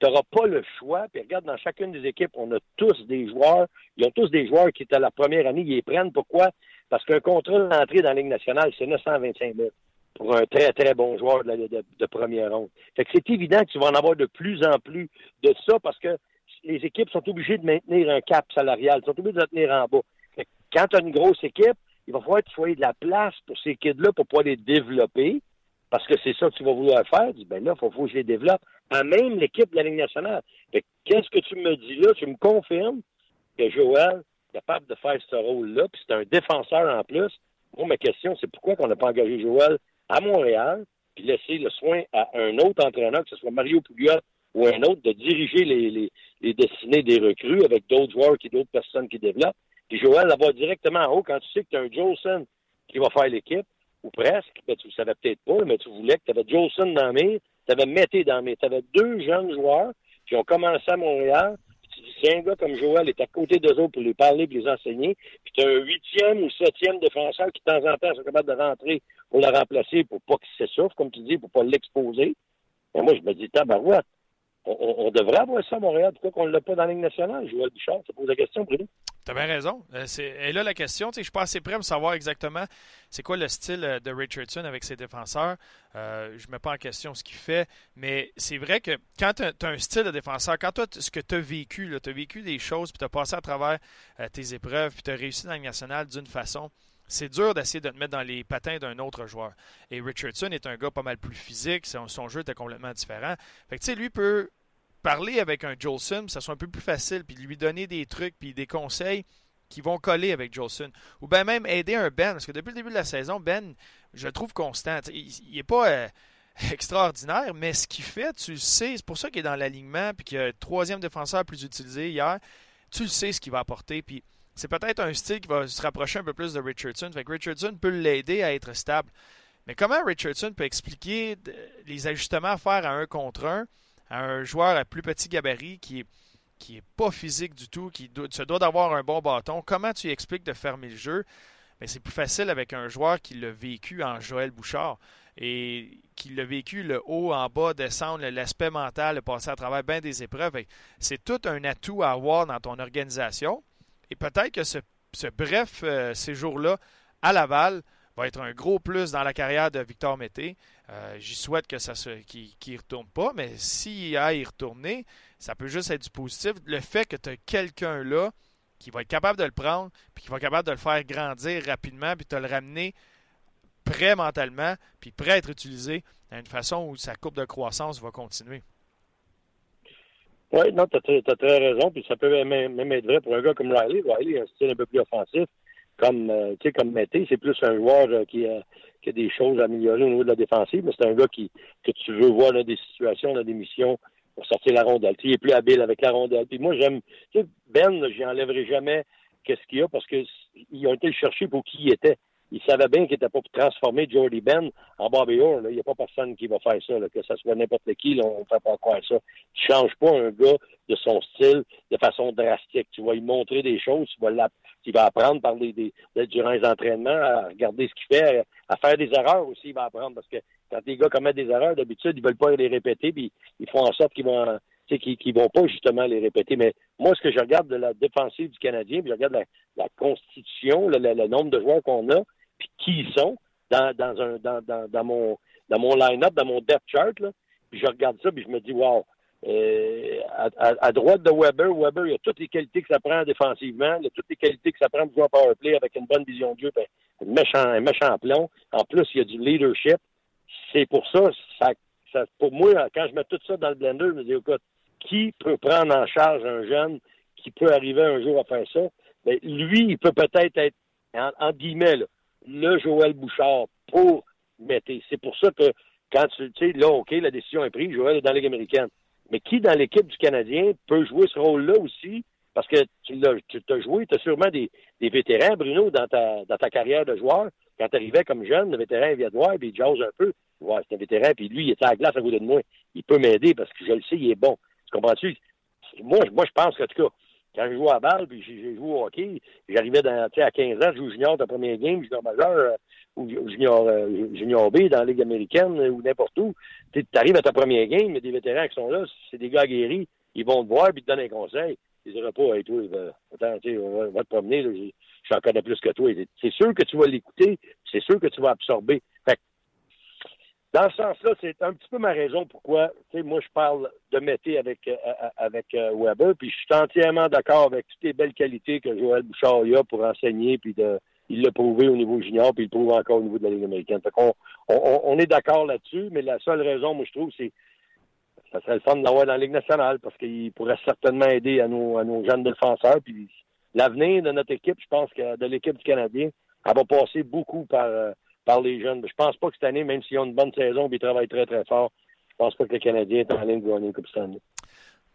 tu n'auras pas le choix. Puis regarde, dans chacune des équipes, on a tous des joueurs. Ils ont tous des joueurs qui étaient la première année, ils les prennent. Pourquoi? Parce qu'un contrat d'entrée dans la Ligue nationale, c'est 925 000 pour un très, très bon joueur de, première ronde. Fait que c'est évident que tu vas en avoir de plus en plus de ça parce que les équipes sont obligées de maintenir un cap salarial, sont obligées de se tenir en bas. quand tu as une grosse équipe, il va falloir que tu aies de la place pour ces kids-là pour pouvoir les développer, parce que c'est ça que tu vas vouloir faire. Dis, ben là, il faut, faut, que je les développe. À même l'équipe de la Ligue nationale. Qu'est-ce que tu me dis là? Tu me confirmes que Joël est capable de faire ce rôle-là, puis c'est un défenseur en plus. Moi, ma question, c'est pourquoi on n'a pas engagé Joël à Montréal, puis laisser le soin à un autre entraîneur, que ce soit Mario Pouliot ou un autre, de diriger les, les, les destinées des recrues avec d'autres joueurs qui d'autres personnes qui développent. Puis Joël là-bas directement en haut, quand tu sais que tu as un Jolson qui va faire l'équipe, ou presque, ben, tu ne savais peut-être pas, mais tu voulais que tu avais Jolson dans mes, tu avais Mété dans mes. Tu avais deux jeunes joueurs qui ont commencé à Montréal, si un gars comme Joël est à côté d'eux autres pour lui parler, pour les enseigner, puis tu as un huitième ou septième défenseur qui, de temps en temps, sont capables de rentrer pour le remplacer, pour pas qu'il s'essouffle, comme tu dis, pour pas l'exposer. Et moi, je me dis, tabarouette, on, devrait avoir ça à Montréal. Pourquoi qu'on ne l'a pas dans la Ligue nationale? Joël Bouchard, ça pose la question, Bruno.
Tu bien raison. Euh, et là, la question, je suis pas assez prêt pour savoir exactement c'est quoi le style euh, de Richardson avec ses défenseurs. Euh, je ne mets pas en question ce qu'il fait, mais c'est vrai que quand tu as, un style de défenseur, quand toi, ce que tu as vécu, tu as vécu des choses, puis tu as passé à travers tes épreuves, puis tu as réussi dans la Ligue nationale d'une façon, c'est dur d'essayer de te mettre dans les patins d'un autre joueur. Et Richardson est un gars pas mal plus physique, son, jeu était complètement différent. Fait que tu sais, lui peut parler avec un Jolson, ça soit un peu plus facile, puis lui donner des trucs, puis des conseils qui vont coller avec Jolson. Ou bien même aider un Ben, parce que depuis le début de la saison, Ben, je le trouve constant. Il n'est pas euh, extraordinaire, mais ce qu'il fait, tu le sais, c'est pour ça qu'il est dans l'alignement, puis qu'il a le troisième défenseur plus utilisé hier. Tu le sais ce qu'il va apporter, puis c'est peut-être un style qui va se rapprocher un peu plus de Richardson. Fait Richardson peut l'aider à être stable. Mais comment Richardson peut expliquer les ajustements à faire à un contre un à un joueur à plus petit gabarit qui est qui n'est pas physique du tout, qui se doit d'avoir un bon bâton? Comment tu expliques de fermer le jeu? Mais c'est plus facile avec un joueur qui l'a vécu en Joël Bouchard et qui l'a vécu le haut en bas, descendre, l'aspect mental, le passer à travers bien des épreuves. C'est tout un atout à avoir dans ton organisation. Et peut-être que ce, bref euh, séjour-là à Laval va être un gros plus dans la carrière de Victor Mété. Euh, j'y souhaite que ça qu'il ne retourne pas, mais s'il a à y retourner, ça peut juste être du positif. Le fait que tu as quelqu'un là qui va être capable de le prendre, puis qui va être capable de le faire grandir rapidement, puis te le ramener prêt mentalement, puis prêt à être utilisé d'une façon où sa courbe de croissance va continuer.
Oui, non, tu as, très raison, puis ça peut même, être vrai pour un gars comme Riley. Riley a un style un peu plus offensif, comme euh, tu sais, comme Mété, c'est plus un joueur euh, qui, a, qui, a, des choses à améliorer au niveau de la défensive, mais c'est un gars qui que tu veux voir dans des situations, dans des missions pour sortir la rondelle. il est plus habile avec la rondelle. Puis moi, j'aime. Tu sais, Ben, j'y enlèverai jamais qu'est-ce qu'il y a parce qu'ils ont été le chercher pour qui il était. Ils savaient bien qu'il n'était pas pour transformer Jordy Ben en Bobby Orr. Il n'y a pas personne qui va faire ça, que ce soit n'importe qui, là, on ne fait pas croire ça. Tu ne changes pas un gars de son style de façon drastique. Tu vas lui montrer des choses, tu vas, il va apprendre par des, des, durant les entraînements à regarder ce qu'il fait, à faire des erreurs aussi, il va apprendre parce que quand les gars commettent des erreurs, d'habitude, ils veulent pas les répéter, puis ils font en sorte qu'ils vont qu'ils vont pas justement les répéter. Mais moi, ce que je regarde de la défensive du Canadien, puis je regarde la, constitution, le, nombre de joueurs qu'on a, puis qui ils sont dans, dans, un, dans, dans, dans mon, dans mon line-up, dans mon depth chart, là, puis je regarde ça, puis je me dis, wow, euh, à, droite de Weber, Weber, il a toutes les qualités que ça prend défensivement, il a toutes les qualités que ça prend pour jouer en power play avec une bonne vision de jeu, un méchant, un méchant plomb. En plus, il y a du leadership. C'est pour ça, ça, pour moi, quand je mets tout ça dans le blender, je me dis, écoute, qui peut prendre en charge un jeune qui peut arriver un jour à faire ça? Ben, lui, il peut peut-être être, en, guillemets, le Joël Bouchard pour Mété. C'est pour ça que quand tu sais, là, OK, la décision est prise, Joël est dans la Ligue américaine. Mais qui dans l'équipe du Canadien peut jouer ce rôle-là aussi? Parce que tu l'as, tu as joué, tu as sûrement des, vétérans, Bruno, dans ta, dans ta carrière de joueur. Quand tu arrivais comme jeune, le vétéran vient de voir, puis il jase un peu. Ouais, c'est un vétéran, puis lui, il était à la glace à côté de moi. Il peut m'aider parce que je le sais, il est bon. Tu comprends-tu? Moi, moi, je pense qu'en tout cas, quand je jouais à balle, puis j'ai joué au hockey, j'arrivais à 15 ans, je joue junior de premier game, junior majeur, euh, ou junior, euh, junior B dans la Ligue américaine, ou n'importe où. Tu arrives à ta première game, a des vétérans qui sont là, c'est des gars guéris, ils vont te voir, puis te donnent un conseil. Ils diraient pas, hey, toi, attends, on va te promener, là, j'en connais plus que toi. C'est sûr que tu vas l'écouter, c'est sûr que tu vas absorber. Fait dans ce sens-là, c'est un petit peu ma raison pourquoi, tu sais, moi, je parle de Mété avec, euh, euh, euh, Weber, puis je suis entièrement d'accord avec toutes les belles qualités que Joël Bouchard a pour enseigner, puis de, il l'a prouvé au niveau junior, puis il le prouve encore au niveau de la Ligue américaine. Fait qu'on, on, on est d'accord là-dessus, mais la seule raison, moi, je trouve, c'est ça serait le fun de l'avoir dans la Ligue nationale parce qu'il pourrait certainement aider à nos, jeunes défenseurs. Puis l'avenir de notre équipe, je pense que de l'équipe du Canadien, elle va passer beaucoup par, par les jeunes. Je pense pas que cette année, même s'ils ont une bonne saison et ils travaillent très, très fort, je pense pas que le Canadien est en ligne de gagner une Coupe Stanley.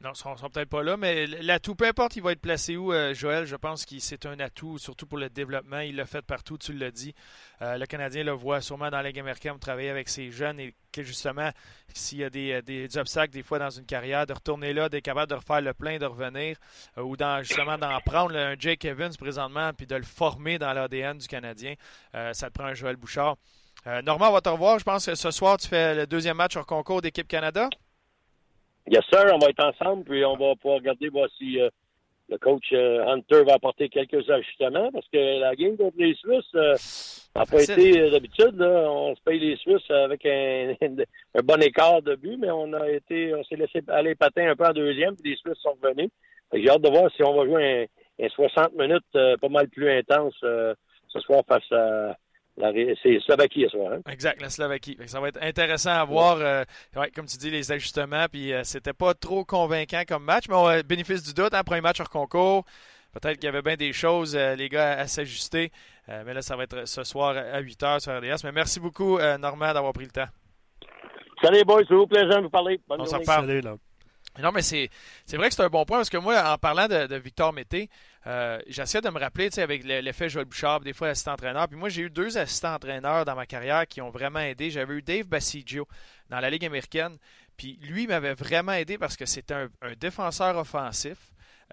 Non, ils ne sont peut-être pas là, mais l'atout, peu importe, il va être placé où, euh, Joël, je pense que c'est un atout, surtout pour le développement. Il l'a fait partout, tu l'as dit. Euh, le Canadien le voit sûrement dans la Ligue américaine travailler avec ses jeunes et que justement, s'il y a des, obstacles des fois dans une carrière, de retourner là, d'être capable de refaire le plein, de revenir, euh, ou justement d'en prendre un Jake Evans présentement, puis de le former dans l'ADN du Canadien. ça te prend un Joël Bouchard. Normand, on va te revoir. Je pense que ce soir, tu fais le deuxième match hors concours d'équipe Canada.
Yes, sir, on va être ensemble, puis on va pouvoir regarder voir si euh, le coach euh, Hunter va apporter quelques ajustements, parce que la game contre les Suisses euh, n'a pas été d'habitude. On se paye les Suisses avec un, un, bon écart de but, mais on a été, on s'est laissé aller patin un peu en deuxième, puis les Suisses sont revenus. J'ai hâte de voir si on va jouer un, un 60 minutes pas mal plus intense ce soir face à c'est Slovaquie ce soir. Hein?
Exact, la Slovaquie. Ça va être intéressant à voir, euh, comme tu dis, les ajustements. Puis euh, c'était pas trop convaincant comme match, mais on a bénéfice du doute. Hein, premier match hors concours. Peut-être qu'il y avait bien des choses, euh, les gars, à s'ajuster. mais là, ça va être ce soir à 8 h sur RDS. Mais merci beaucoup, Normand, d'avoir pris le temps.
Salut, boys. C'est un plaisir de vous parler.
Bonne on s'en reparle. Non, mais c'est vrai que c'est un bon point parce que moi, en parlant de, Victor Mété, euh, j'essaie de me rappeler, tu sais, avec l'effet Joël Bouchard, des fois assistant entraîneur. Puis moi, j'ai eu deux assistants entraîneurs dans ma carrière qui ont vraiment aidé. J'avais eu Dave Bassiggio dans la Ligue américaine. Puis lui m'avait vraiment aidé parce que c'était un, défenseur offensif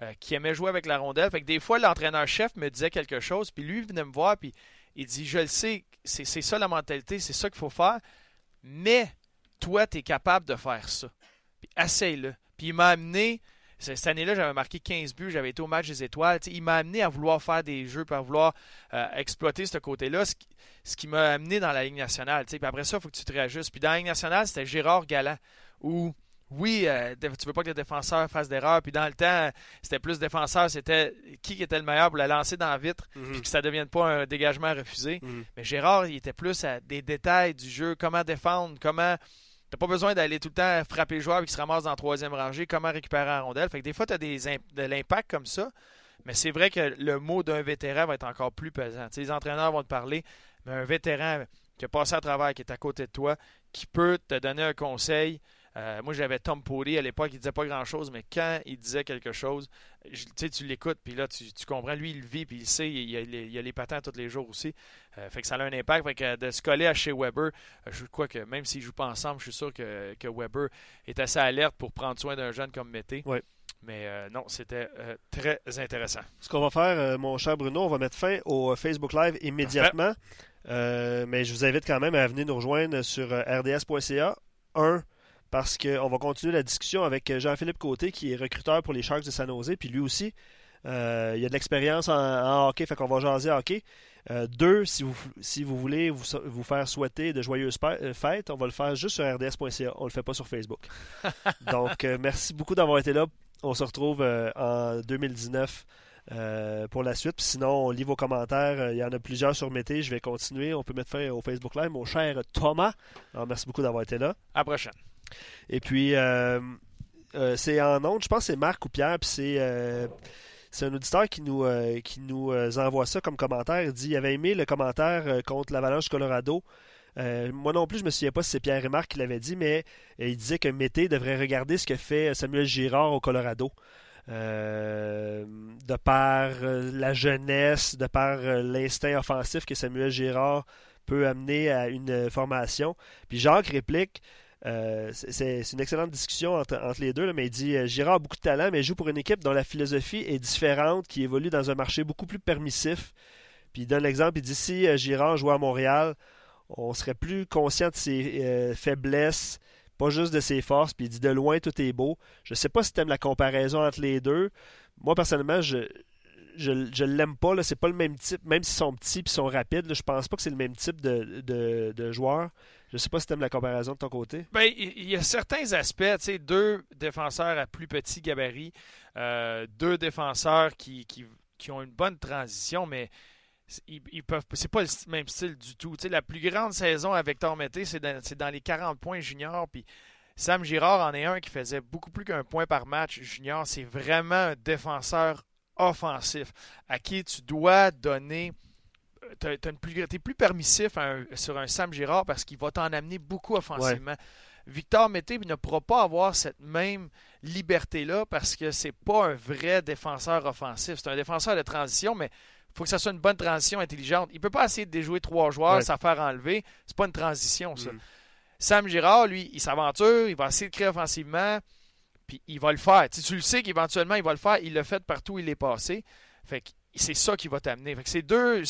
euh, qui aimait jouer avec la rondelle. Fait que des fois, l'entraîneur-chef me disait quelque chose, puis lui venait me voir, puis il dit Je le sais, c'est ça la mentalité, c'est ça qu'il faut faire, mais toi, tu es capable de faire ça. Puis essaye-le. Puis il m'a amené, cette année-là, j'avais marqué 15 buts, j'avais été au match des étoiles. il m'a amené à vouloir faire des jeux, à vouloir euh, exploiter ce côté-là, ce qui, m'a amené dans la Ligue nationale. Puis après ça, il faut que tu te réajustes. Puis dans la Ligue nationale, c'était Gérard Galland, où oui, euh, tu veux pas que les défenseurs fassent d'erreurs. Puis dans le temps, c'était plus défenseur, c'était qui était le meilleur pour la lancer dans la vitre, mhm. puis que ça ne devienne pas un dégagement refusé. Mhm. Mais Gérard, il était plus à des détails du jeu, comment défendre, comment T'as pas besoin d'aller tout le temps frapper le joueur qui se ramasse dans la troisième rangée, comment récupérer la rondelle? Fait que des fois, tu as de l'impact comme ça, mais c'est vrai que le mot d'un vétéran va être encore plus pesant. les entraîneurs vont te parler, mais un vétéran qui a passé à travers, qui est à côté de toi, qui peut te donner un conseil, euh, moi, j'avais Tom Poli à l'époque, il disait pas grand-chose, mais quand il disait quelque chose, tu l'écoutes, puis là, tu, comprends. Lui, il vit, puis il sait, il, a, il a les patins tous les jours aussi. Euh, fait que ça a un impact. Fait que de se coller à chez Weber, euh, je crois que même s'ils ne jouent pas ensemble, je suis sûr que, que, Weber est assez alerte pour prendre soin d'un jeune comme Mété. Mais non, c'était très intéressant.
Ce qu'on va faire, mon cher Bruno, on va mettre fin au Facebook Live immédiatement. mais je vous invite quand même à venir nous rejoindre sur rds.ca. Un, parce qu'on va continuer la discussion avec Jean-Philippe Côté, qui est recruteur pour les Sharks de San Jose, puis lui aussi, euh, il a de l'expérience en, hockey, fait qu'on va jaser hockey. Euh, deux, si vous, si vous voulez vous, vous faire souhaiter de joyeuses euh, fêtes, on va le faire juste sur rds.ca, on le fait pas sur Facebook. Donc, merci beaucoup d'avoir été là. On se retrouve en 2019 pour la suite. sinon, on lit vos commentaires. Il y en a plusieurs sur Mété. Je vais continuer. On peut mettre fin au Facebook Live. Mon cher Thomas, alors merci beaucoup d'avoir été là.
À la prochaine.
Et puis, euh, euh, c'est en ondes, je pense que c'est Marc ou Pierre, puis c'est. Euh, c'est un auditeur qui nous, envoie ça comme commentaire. Il dit il avait aimé le commentaire contre l'Avalanche Colorado. moi non plus, je me souviens pas si c'est Pierre et Marc qui l'avaient dit, mais il disait que Mété devrait regarder ce que fait Samuel Girard au Colorado. de par la jeunesse, de par l'instinct offensif que Samuel Girard peut amener à une formation. Puis Jacques réplique euh, c'est une excellente discussion entre, les deux, mais il dit euh, Girard a beaucoup de talent, mais joue pour une équipe dont la philosophie est différente, qui évolue dans un marché beaucoup plus permissif. Puis il donne l'exemple il dit si euh, Girard jouait à Montréal, on serait plus conscient de ses faiblesses, pas juste de ses forces. Puis il dit de loin, tout est beau. Je sais pas si tu aimes la comparaison entre les deux. Moi, personnellement, je. Je, l'aime pas, c'est pas le même type, même s'ils sont petits et sont rapides, je pense pas que c'est le même type de joueur. Je sais pas si tu aimes la comparaison de ton côté.
Ben, il y a certains aspects, deux défenseurs à plus petit gabarit, euh, deux défenseurs qui, qui, ont une bonne transition, mais ils, peuvent c'est pas le même style du tout. La plus grande saison avec Mété, c'est dans, dans, les 40 points juniors, puis Sam Girard en est un qui faisait beaucoup plus qu'un point par match junior. C'est vraiment un défenseur offensif à qui tu dois donner tu es plus permissif sur un Sam Girard parce qu'il va t'en amener beaucoup offensivement. Victor Mété ne pourra pas avoir cette même liberté-là parce que c'est pas un vrai défenseur offensif. C'est un défenseur de transition, mais il faut que ça soit une bonne transition intelligente. Il peut pas essayer de déjouer trois joueurs, sans faire enlever. C'est pas une transition, ça. Mm. Sam Girard, lui, il s'aventure, il va essayer de créer offensivement, puis il va le faire. tu le sais qu'éventuellement, il va le faire. Il l'a fait partout où il est passé. Fait c'est ça qui va t'amener. C'est deux,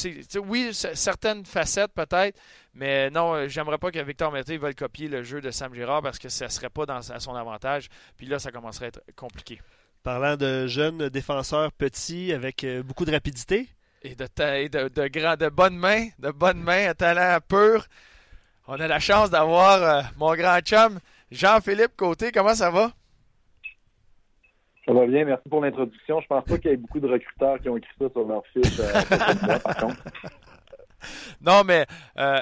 oui, certaines facettes peut-être, mais non, euh, j'aimerais pas que Victor Mété veuille copier le jeu de Sam Girard parce que ça serait pas dans, à son avantage. Puis là, ça commencerait à être compliqué.
Parlant de jeunes défenseurs petits avec euh, beaucoup de rapidité.
Et de, de, de, de bonnes mains, de bonnes mains, un talent pur. On a la chance d'avoir euh, mon grand chum, Jean-Philippe Côté. Comment ça va?
Ça va bien, merci pour l'introduction. Je pense pas qu'il y ait beaucoup de recruteurs qui ont écrit ça sur leur fiche, euh, par contre.
Non, mais euh,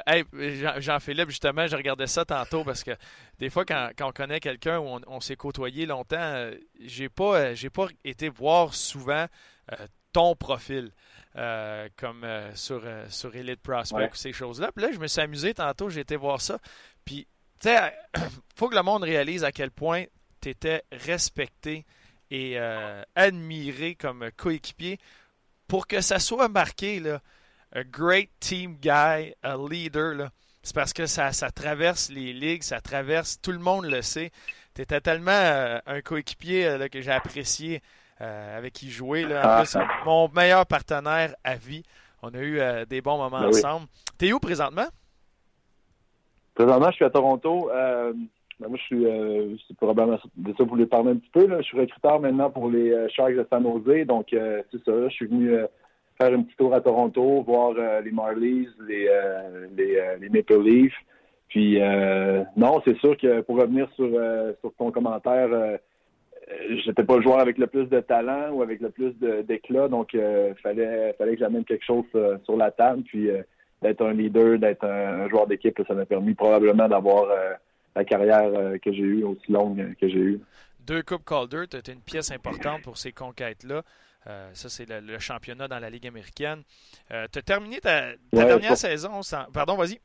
Jean-Philippe, justement, je regardais ça tantôt parce que des fois, quand, on connaît quelqu'un ou on, s'est côtoyé longtemps, euh, j'ai pas, j'ai pas été voir souvent ton profil. comme sur, sur Elite Prospect ou ces choses-là. Puis là, je me suis amusé tantôt, j'ai été voir ça. Puis, tu sais, faut que le monde réalise à quel point tu étais respecté et admiré comme coéquipier pour que ça soit marqué, là, a great team guy, a leader, là, c'est parce que ça, ça traverse les ligues, ça traverse, tout le monde le sait. Tu étais tellement euh, un coéquipier euh, que j'ai apprécié, euh, avec qui jouer. Là. En plus, mon meilleur partenaire à vie. On a eu des bons moments ben ensemble. T'es où présentement?
Présentement, je suis à Toronto. Ben, moi, je suis, c'est probablement de ça vous voulez parler un petit peu. Là. Je suis recruteur maintenant pour les Sharks de San Jose. Donc, c'est ça. je suis venu faire un petit tour à Toronto, voir euh, les Marlies, les, euh, euh, les, Maple Leafs. Puis non, c'est sûr que pour revenir sur, sur ton commentaire, j'étais pas le joueur avec le plus de talent ou avec le plus d'éclat, donc il fallait fallait que j'amène quelque chose sur la table. Puis d'être un leader, d'être un, joueur d'équipe, ça m'a permis probablement d'avoir la carrière que j'ai eue aussi longue que j'ai eue.
Deux coupes Calder, tu été une pièce importante pour ces conquêtes-là. Euh, ça, c'est le, championnat dans la Ligue américaine. Euh, tu as terminé ta, dernière saison sans... Pardon, vas-y.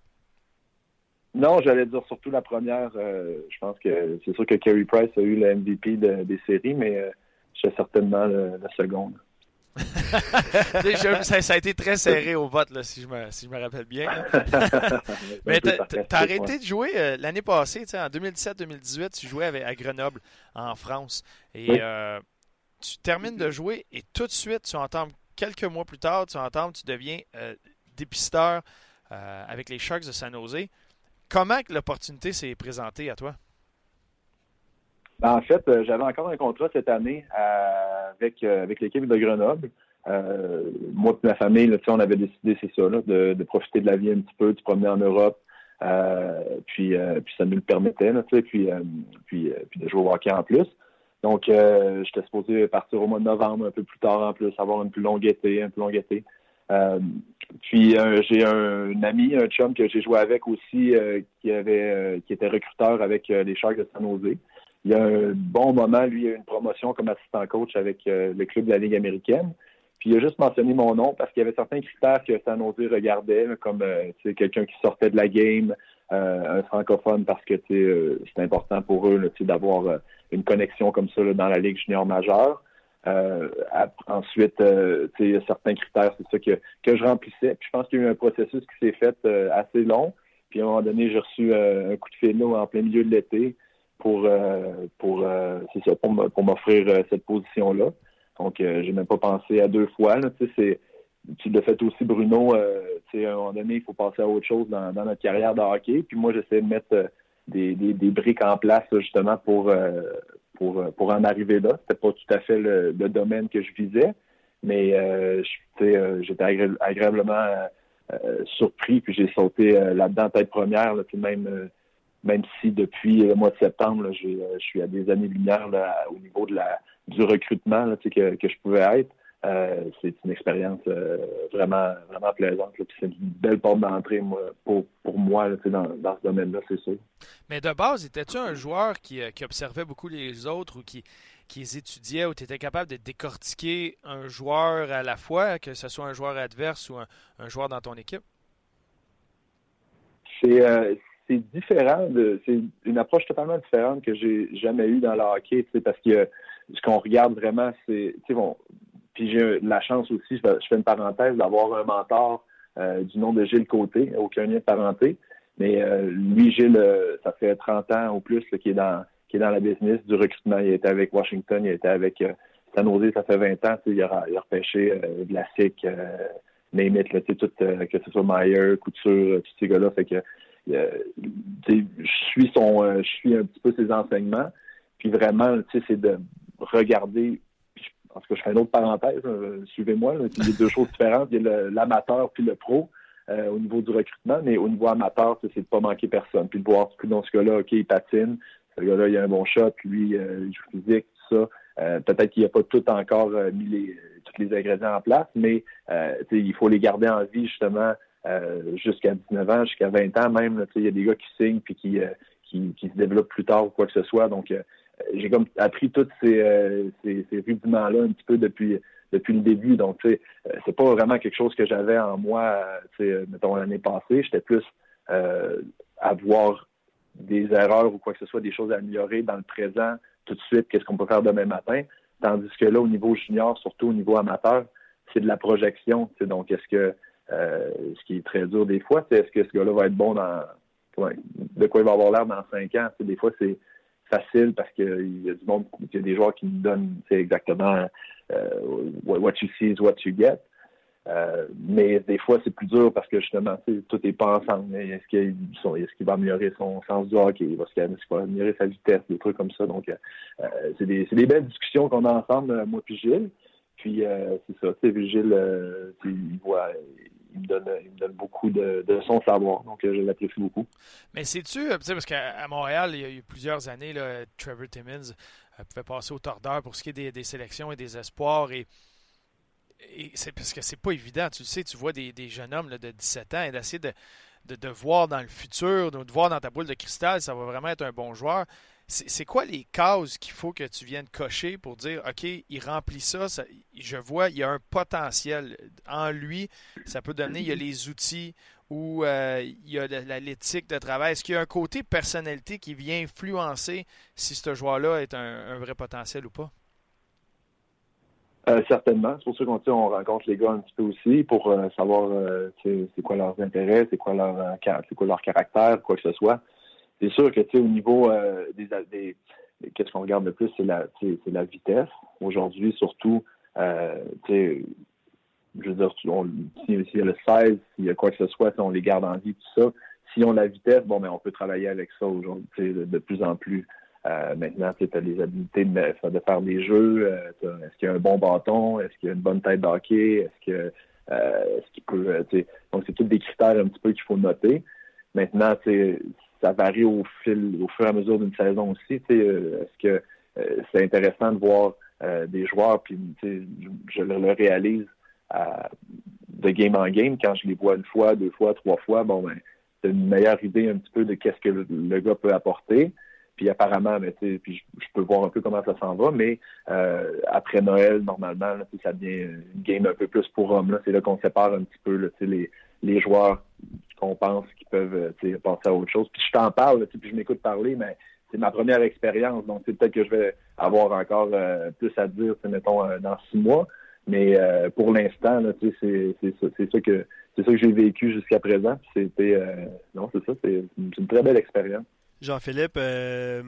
Non, j'allais dire surtout la première. Euh, je pense que c'est sûr que Kerry Price a eu le MVP des séries, mais j'ai certainement la seconde.
ça, a été très serré au vote, là, si, je me, si je me rappelle bien. Mais tu as, arrêté de jouer l'année passée, en 2017-2018, tu jouais avec, à Grenoble, en France. Et tu termines de jouer et tout de suite, tu entends quelques mois plus tard, tu entends, tu deviens euh, dépisteur euh, avec les Sharks de San Jose. Comment l'opportunité s'est présentée à toi?
Ben, en fait, euh, j'avais encore un contrat cette année avec, avec l'équipe de Grenoble. moi et ma famille, on avait décidé, c'est ça, de, profiter de la vie un petit peu, de se promener en Europe. puis, ça nous le permettait, puis, de jouer au hockey en plus. Donc, euh, j'étais supposé partir au mois de novembre, un peu plus tard en plus, avoir une plus longue été, un plus longue été. Euh, puis euh, j'ai un, ami, un chum que j'ai joué avec aussi, qui avait, qui était recruteur avec les Sharks de San Jose. Il y a un bon moment, lui, il a eu une promotion comme assistant coach avec le club de la Ligue américaine. Puis il a juste mentionné mon nom parce qu'il y avait certains critères que San Jose regardait, comme quelqu'un qui sortait de la game, un francophone parce que c'est important pour eux d'avoir une connexion comme ça dans la Ligue junior majeure. Euh, ensuite, euh, il y a certains critères, c'est ça que, que je remplissais. Puis je pense qu'il y a eu un processus qui s'est fait euh, assez long. Puis à un moment donné, j'ai reçu un coup de fil en plein milieu de l'été pour pour c'est ça, pour m'offrir cette position-là. Donc j'ai même pas pensé à deux fois. Là, tu l'as fait aussi, Bruno. à un moment donné, il faut passer à autre chose dans, notre carrière de hockey. Puis moi, j'essaie de mettre des, des, briques en place justement pour, euh, pour, pour en arriver là. C'était pas tout à fait le, domaine que je visais, mais euh, euh j'étais agréablement euh, surpris, puis j'ai sauté là-dedans tête première, là, même même si depuis le mois de septembre, je suis à des années-lumière au niveau de la du recrutement là, que, que je pouvais être. Euh, c'est une expérience euh, vraiment, vraiment plaisante. C'est une belle porte d'entrée pour, pour moi dans, dans, ce domaine-là, c'est sûr.
Mais de base, étais-tu un joueur qui, euh, qui, observait beaucoup les autres ou qui, qui les étudiait ou tu étais capable de décortiquer un joueur à la fois, que ce soit un joueur adverse ou un, joueur dans ton équipe?
C'est différent. C'est une approche totalement différente que j'ai jamais eue dans le hockey, parce que ce qu'on regarde vraiment, c'est bon, puis j'ai la chance aussi, je fais une parenthèse, d'avoir un mentor euh, du nom de Gilles Côté, aucun lien de parenté. Mais euh, lui, Gilles, euh, ça fait 30 ans ou plus qui est dans qui est dans la business du recrutement. Il était avec Washington, il était avec San Jose, ça fait 20 ans. Il a, il a repêché de la SIC, name it, tout, que ce soit Meyer, Couture, tous ces gars-là. Fait que je suis son je suis un petit peu ses enseignements. Puis vraiment, c'est de regarder en tout je fais une autre parenthèse, euh, suivez-moi, il y a deux choses différentes. Il y a l'amateur puis le pro euh, au niveau du recrutement, mais au niveau amateur, c'est de pas manquer personne. Puis de voir dans ce cas-là, OK, il patine, ce gars-là, il a un bon shot, puis lui, euh, il joue physique, tout ça. Peut-être qu'il n'a pas tout encore mis les, tous les ingrédients en place, mais il faut les garder en vie justement jusqu'à 19 ans, jusqu'à 20 ans même. Il y a des gars qui signent puis qui, qui, qui, se développent plus tard ou quoi que ce soit. Donc, euh, j'ai comme appris tous ces, euh, ces, rudiments-là un petit peu depuis depuis le début. Donc, tu sais, euh, c'est pas vraiment quelque chose que j'avais en moi, mettons l'année passée. J'étais plus euh, à voir des erreurs ou quoi que ce soit, des choses à améliorer dans le présent tout de suite qu'est-ce qu'on peut faire demain matin. Tandis que là, au niveau junior, surtout au niveau amateur, c'est de la projection. Donc, est-ce que euh, ce qui est très dur des fois, c'est est-ce que ce gars-là va être bon dans de quoi il va avoir l'air dans cinq ans. des fois, c'est facile parce qu'il y a du monde, il y a des joueurs qui nous donnent exactement euh, what you see is what you get. Euh, mais des fois, c'est plus dur parce que justement, tout n'est pas ensemble. Est-ce qu'il va améliorer son sens du hockey? Est-ce qu'il va améliorer sa vitesse? Des trucs comme ça. Donc, c'est des, belles discussions qu'on a ensemble, moi et Gilles. Puis, c'est ça. Gilles, il voit, il me donne, il me donne beaucoup de, de, son savoir. Donc, je l'apprécie beaucoup.
Mais sais-tu, parce qu'à Montréal, il y a eu plusieurs années, là, Trevor Timmins pouvait passer au tordeur pour ce qui est des, des sélections et des espoirs. Et c'est parce que c'est pas évident. Tu le sais, tu vois des, jeunes hommes de 17 ans et d'essayer de, de, voir dans le futur, de, voir dans ta boule de cristal, ça va vraiment être un bon joueur. C'est quoi les cases qu'il faut que tu viennes cocher pour dire OK, il remplit ça, je vois, il y a un potentiel en lui, ça peut donner, il y a les outils ou euh, il y a l'éthique de travail. Est-ce qu'il y a un côté personnalité qui vient influencer si ce joueur-là est un vrai potentiel ou pas?
Euh, certainement. C'est pour ça qu'on on rencontre les gars un petit peu aussi pour euh, savoir c'est quoi leurs intérêts, c'est quoi leur c'est quoi leur caractère, quoi que ce soit. C'est sûr que au niveau des, des qu'est-ce qu'on regarde le plus, c'est la la vitesse. Aujourd'hui, surtout, je veux dire, s'il si y a le 16, s'il y a quoi que ce soit, on les garde en vie, tout ça. Si on la vitesse, bon, mais on peut travailler avec ça aujourd'hui de, de plus en plus. Euh, maintenant, tu as les habiletés de, faire des jeux. Euh, est-ce qu'il y a un bon bâton? Est-ce qu'il y a une bonne tête d'hockey? Est-ce que euh, ce qu'il peut. donc, c'est tous des critères un petit peu qu'il faut noter. Maintenant, ça varie au fil, au fur et à mesure d'une saison aussi. Est-ce que c'est intéressant de voir des joueurs, puis je, le, réalise de game en game, quand je les vois une fois, deux fois, trois fois, bon ben, c'est une meilleure idée un petit peu de qu'est-ce que le gars peut apporter. Puis apparemment, mais, puis je, peux voir un peu comment ça s'en va, mais euh, après Noël, normalement, ça devient une game un peu plus pour hommes. C'est là, qu'on sépare un petit peu les, les joueurs qu'on pense qui peuvent passer à autre chose. Puis je t'en parle, puis je m'écoute parler, mais c'est ma première expérience, donc peut-être que je vais avoir encore euh, plus à dire, mettons, euh, dans six mois. Mais pour l'instant, c'est ça, ça que c'est ça que j'ai vécu jusqu'à présent. C'était non, c'est ça, c'est une très belle expérience.
Jean-Philippe, euh,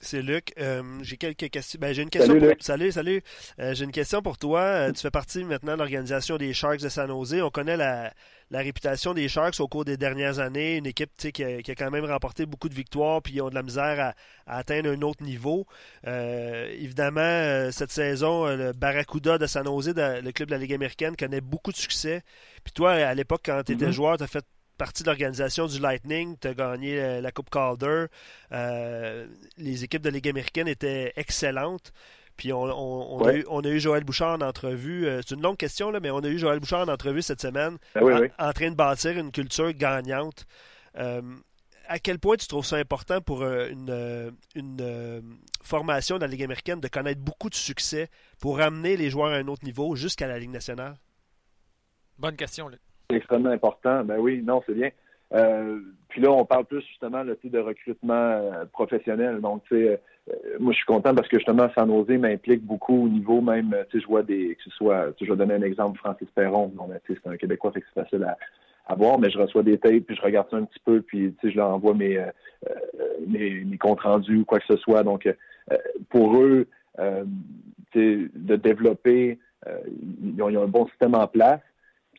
c'est Luc. Euh, j'ai quelques questions. Ben, j'ai une question.
Salut,
pour... salut. salut. Euh, j'ai une question pour toi. tu fais partie maintenant de l'organisation des Sharks de San Jose. On connaît la, réputation des Sharks au cours des dernières années. Une équipe qui a, qui a, quand même remporté beaucoup de victoires puis ils ont de la misère à, atteindre un autre niveau. évidemment, cette saison, le Barracuda de San Jose, le club de la Ligue américaine, connaît beaucoup de succès. Puis toi, à l'époque, quand tu étais mm-hmm. joueur, tu as fait partie de l'organisation du Lightning, tu as gagné euh, la Coupe Calder. Euh, les équipes de Ligue américaine étaient excellentes. Puis on, a eu, Joël Bouchard en entrevue. Euh, c'est une longue question, là, mais on a eu Joël Bouchard en entrevue cette semaine
ben
en, train de bâtir une culture gagnante. à quel point tu trouves ça important pour une, une formation dans la Ligue américaine de connaître beaucoup de succès pour amener les joueurs à un autre niveau jusqu'à la Ligue nationale?
Bonne question, Luc.
C'est extrêmement important. Ben oui, non, c'est bien. Euh, puis là, on parle plus justement là, de recrutement euh, professionnel. Donc, tu sais, euh, moi, je suis content parce que justement, San Jose m'implique beaucoup au niveau même, tu sais, je vois des, que ce soit, je vais donner un exemple, Francis Perron. Bon, ben, c'est un Québécois, fait que c'est facile à, voir, mais je reçois des tapes, puis je regarde ça un petit peu, puis tu sais, je leur envoie mes, mes, mes, comptes rendus ou quoi que ce soit. Donc, pour eux, de développer, ils ont un bon système en place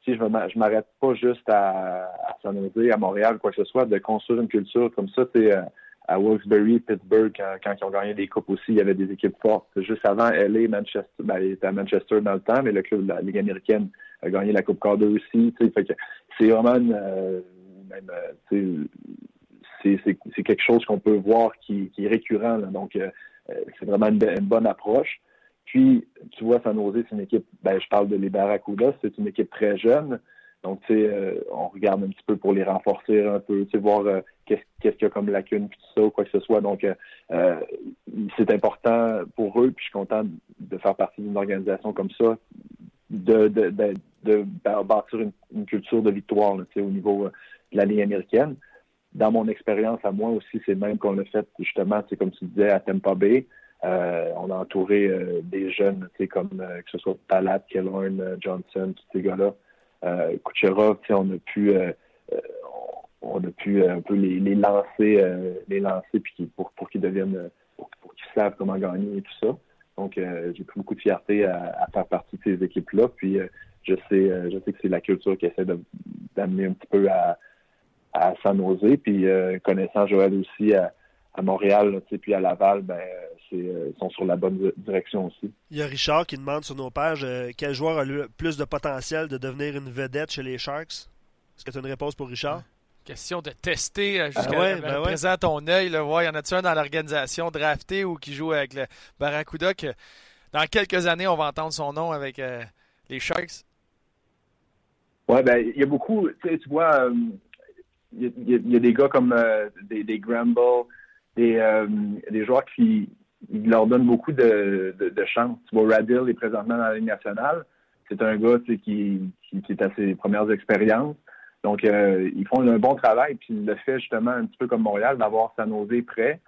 je ne m'arrête pas juste à, San Jose, à Montréal, quoi que ce soit, de construire une culture comme ça. Euh, à Wilkes-Barre, Pittsburgh, quand, ils ont gagné des coupes aussi, il y avait des équipes fortes. Juste avant, LA, Manchester, ben, il était à Manchester dans le temps, mais le club de la Ligue américaine a gagné la Coupe Calder aussi. c'est vraiment euh, euh, c'est quelque chose qu'on peut voir qui, est récurrent. Donc, c'est vraiment une, bonne approche. Puis, tu vois, San Jose, c'est une équipe, ben, je parle de les Barracudas, c'est une équipe très jeune. Donc, tu sais, euh, on regarde un petit peu pour les renforcer un peu, tu sais, voir euh, qu'est-ce qu'il y a comme lacune, puis tout ça, quoi que ce soit. Donc, euh, c'est important pour eux, puis je suis content de faire partie d'une organisation comme ça, de, de, bâtir une, culture de victoire, tu sais, au niveau de la ligne américaine. Dans mon expérience à moi aussi, c'est même qu'on l'a fait, justement, c'est comme tu disais, à Tampa Bay. On a entouré des jeunes, comme que ce soit Palat, Kellorn, Johnson, tous ces gars-là. Kucherov, on a pu on a pu un peu les, lancer, les lancer puis pour, pour qu'ils deviennent pour, qu'ils savent comment gagner et tout ça. Donc j'ai pris beaucoup de fierté à, faire partie de ces équipes-là. Puis je sais je sais que c'est la culture qui essaie d'amener un petit peu à, à San Jose. Puis connaissant Joël aussi à, à Montréal, puis à Laval, ben, euh, sont sur la bonne direction aussi.
Il y a Richard qui demande sur nos pages euh, quel joueur a le plus de potentiel de devenir une vedette chez les Sharks? Est-ce que tu as une réponse pour Richard?
Question de tester euh, jusqu'à ouais, ben présent ton œil. il y en a-tu un dans l'organisation drafté ou qui joue avec le Barracuda que dans quelques années, on va entendre son nom avec les Sharks?
Oui, ben il y a beaucoup, tu vois, il y, a des gars comme des, des Gramble, des, euh, des joueurs qui leur donnent beaucoup de, de, chance. Tu vois, Radil est présentement dans la Ligue nationale. C'est un gars qui, qui, est à ses premières expériences. Donc, euh, ils font un bon travail. Puis le fait justement, un petit peu comme Montréal, d'avoir sa nausée prêt,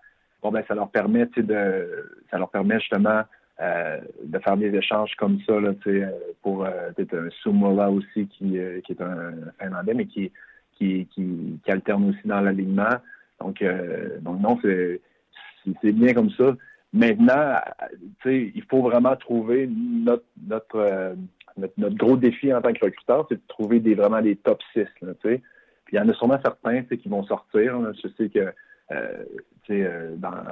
bon, ben, ça leur permet de ça leur permet justement euh, de faire des échanges comme ça là, pour peut-être un Sumola aussi qui, qui est un Finlandais, mais qui, qui, qui, qui alterne aussi dans l'alignement. Donc, euh, donc non, c'est bien comme ça. Maintenant, il faut vraiment trouver notre notre, euh, notre, notre gros défi en tant que recruteur, c'est de trouver des vraiment des top 6. Là, Puis il y en a sûrement certains qui vont sortir. Je sais que euh, euh, dans,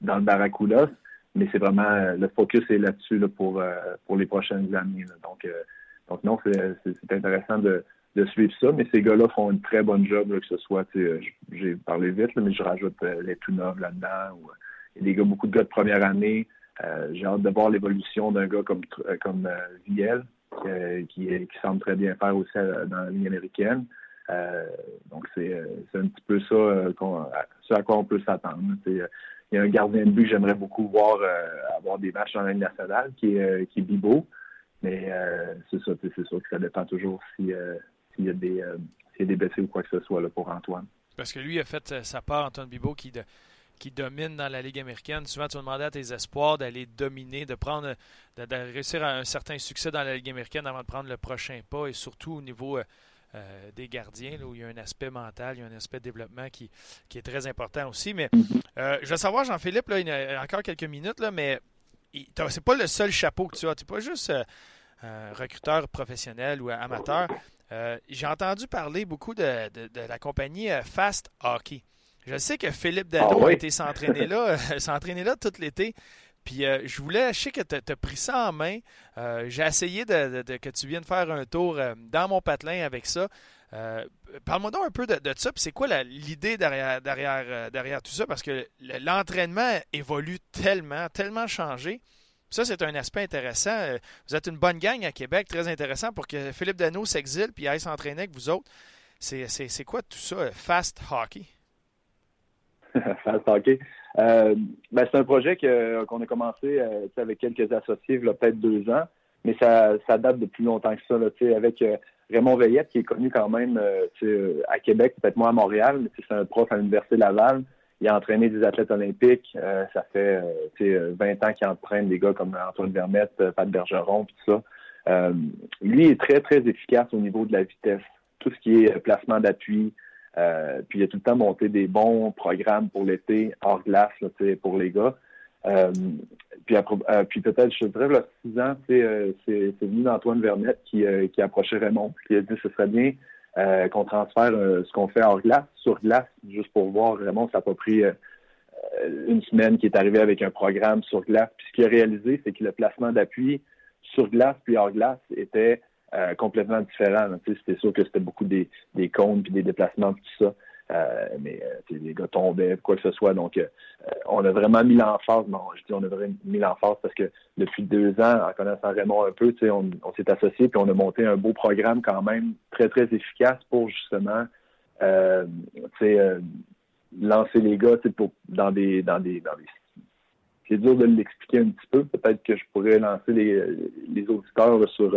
dans le Barracuda, mais c'est vraiment le focus est là-dessus là, pour, pour les prochaines années. Donc, donc non, c'est intéressant de, de suivre ça, mais ces gars-là font une très bonne job, que ce soit, euh, j'ai parlé vite, mais je rajoute euh, les Tunov là-dedans. Ou, y a des gars, beaucoup de gars de première année. Euh, j'ai hâte de voir l'évolution d'un gars comme, comme Viel, qui, qui, semble très bien faire aussi dans la ligne américaine. donc, c'est un petit peu ça, ce à quoi on peut s'attendre. Il y a un gardien de but que j'aimerais beaucoup voir avoir des matchs dans la ligne nationale, qui est, qui est Bibo. Mais c'est ça, c'est sûr que ça dépend toujours si, s'il y a des, euh, des blessés ou quoi que ce soit là, pour Antoine.
Parce que lui a fait euh, sa part, Antoine Bibo, qui, qui domine dans la Ligue américaine. Souvent, tu vas demander à tes espoirs d'aller dominer, de prendre, réussir à un certain succès dans la Ligue américaine avant de prendre le prochain pas, et surtout au niveau euh, des gardiens, où il y a un aspect mental, il y a un aspect de développement qui, qui est très important aussi. Mais je veux savoir, Jean-Philippe, il y a encore quelques minutes, là, mais c'est pas le seul chapeau que tu as. Tu n'es pas juste recruteur professionnel ou amateur. Euh, j'ai entendu parler beaucoup de, la compagnie euh, Fast Hockey. Je sais que Philippe Dano ah a été s'entraîner là, s'entraîner là tout l'été. Puis euh, je voulais, je sais que tu as, pris ça en main. j'ai essayé de, que tu viennes faire un tour dans mon patelin avec ça. Parle-moi donc un peu de, ça. Puis c'est quoi l'idée derrière, derrière, derrière tout ça? Parce que l'entraînement évolue tellement, tellement changé. Ça, c'est un aspect intéressant. Euh, vous êtes une bonne gang à Québec, très intéressant pour que Philippe Dano s'exile puis aille s'entraîner avec vous autres. C'est quoi tout ça, euh, Fast Hockey?
Fast Hockey. Euh, ben, c'est un projet qu'on a commencé avec quelques associés il y a peut-être deux ans, mais ça, ça date de plus longtemps que ça. Là, avec Raymond Veillette, qui est connu quand même à Québec, peut-être moins à Montréal, mais c'est un prof à l'Université Laval il a entraîné des athlètes olympiques. Euh, ça fait euh, 20 ans qu'il entraîne des gars comme Antoine Vermette, euh, Pat Bergeron, tout ça. Euh, lui est très, très efficace au niveau de la vitesse. Tout ce qui est placement d'appui. puis il a tout le temps monté des bons programmes pour l'été, hors glace, là, pour les gars. puis, puis peut-être, je dirais, là, six ans, c'est venu d'Antoine Vermette qui, qui approchait Raymond, qui a dit ce serait bien euh, qu'on transfère euh, ce qu'on fait hors glace sur glace, juste pour voir vraiment, ça n'a pas pris euh, une semaine qui est arrivé avec un programme sur glace. Puis ce qu'il a réalisé, c'est que le placement d'appui sur glace puis hors glace était complètement différent. C'était sûr que c'était beaucoup des, des puis des déplacements tout ça. Euh, mais euh, les gars tombaient, quoi que ce soit. Donc, euh, on a vraiment mis l'emphase. Bon, je dis on a vraiment mis l'emphase parce que depuis deux ans, en connaissant Raymond un peu, on, on s'est associé puis on a monté un beau programme quand même très, très efficace pour justement lancer les gars pour, dans des dans des dans des c'est dur de l'expliquer un petit peu. Peut-être que je pourrais lancer les, les auditeurs sur,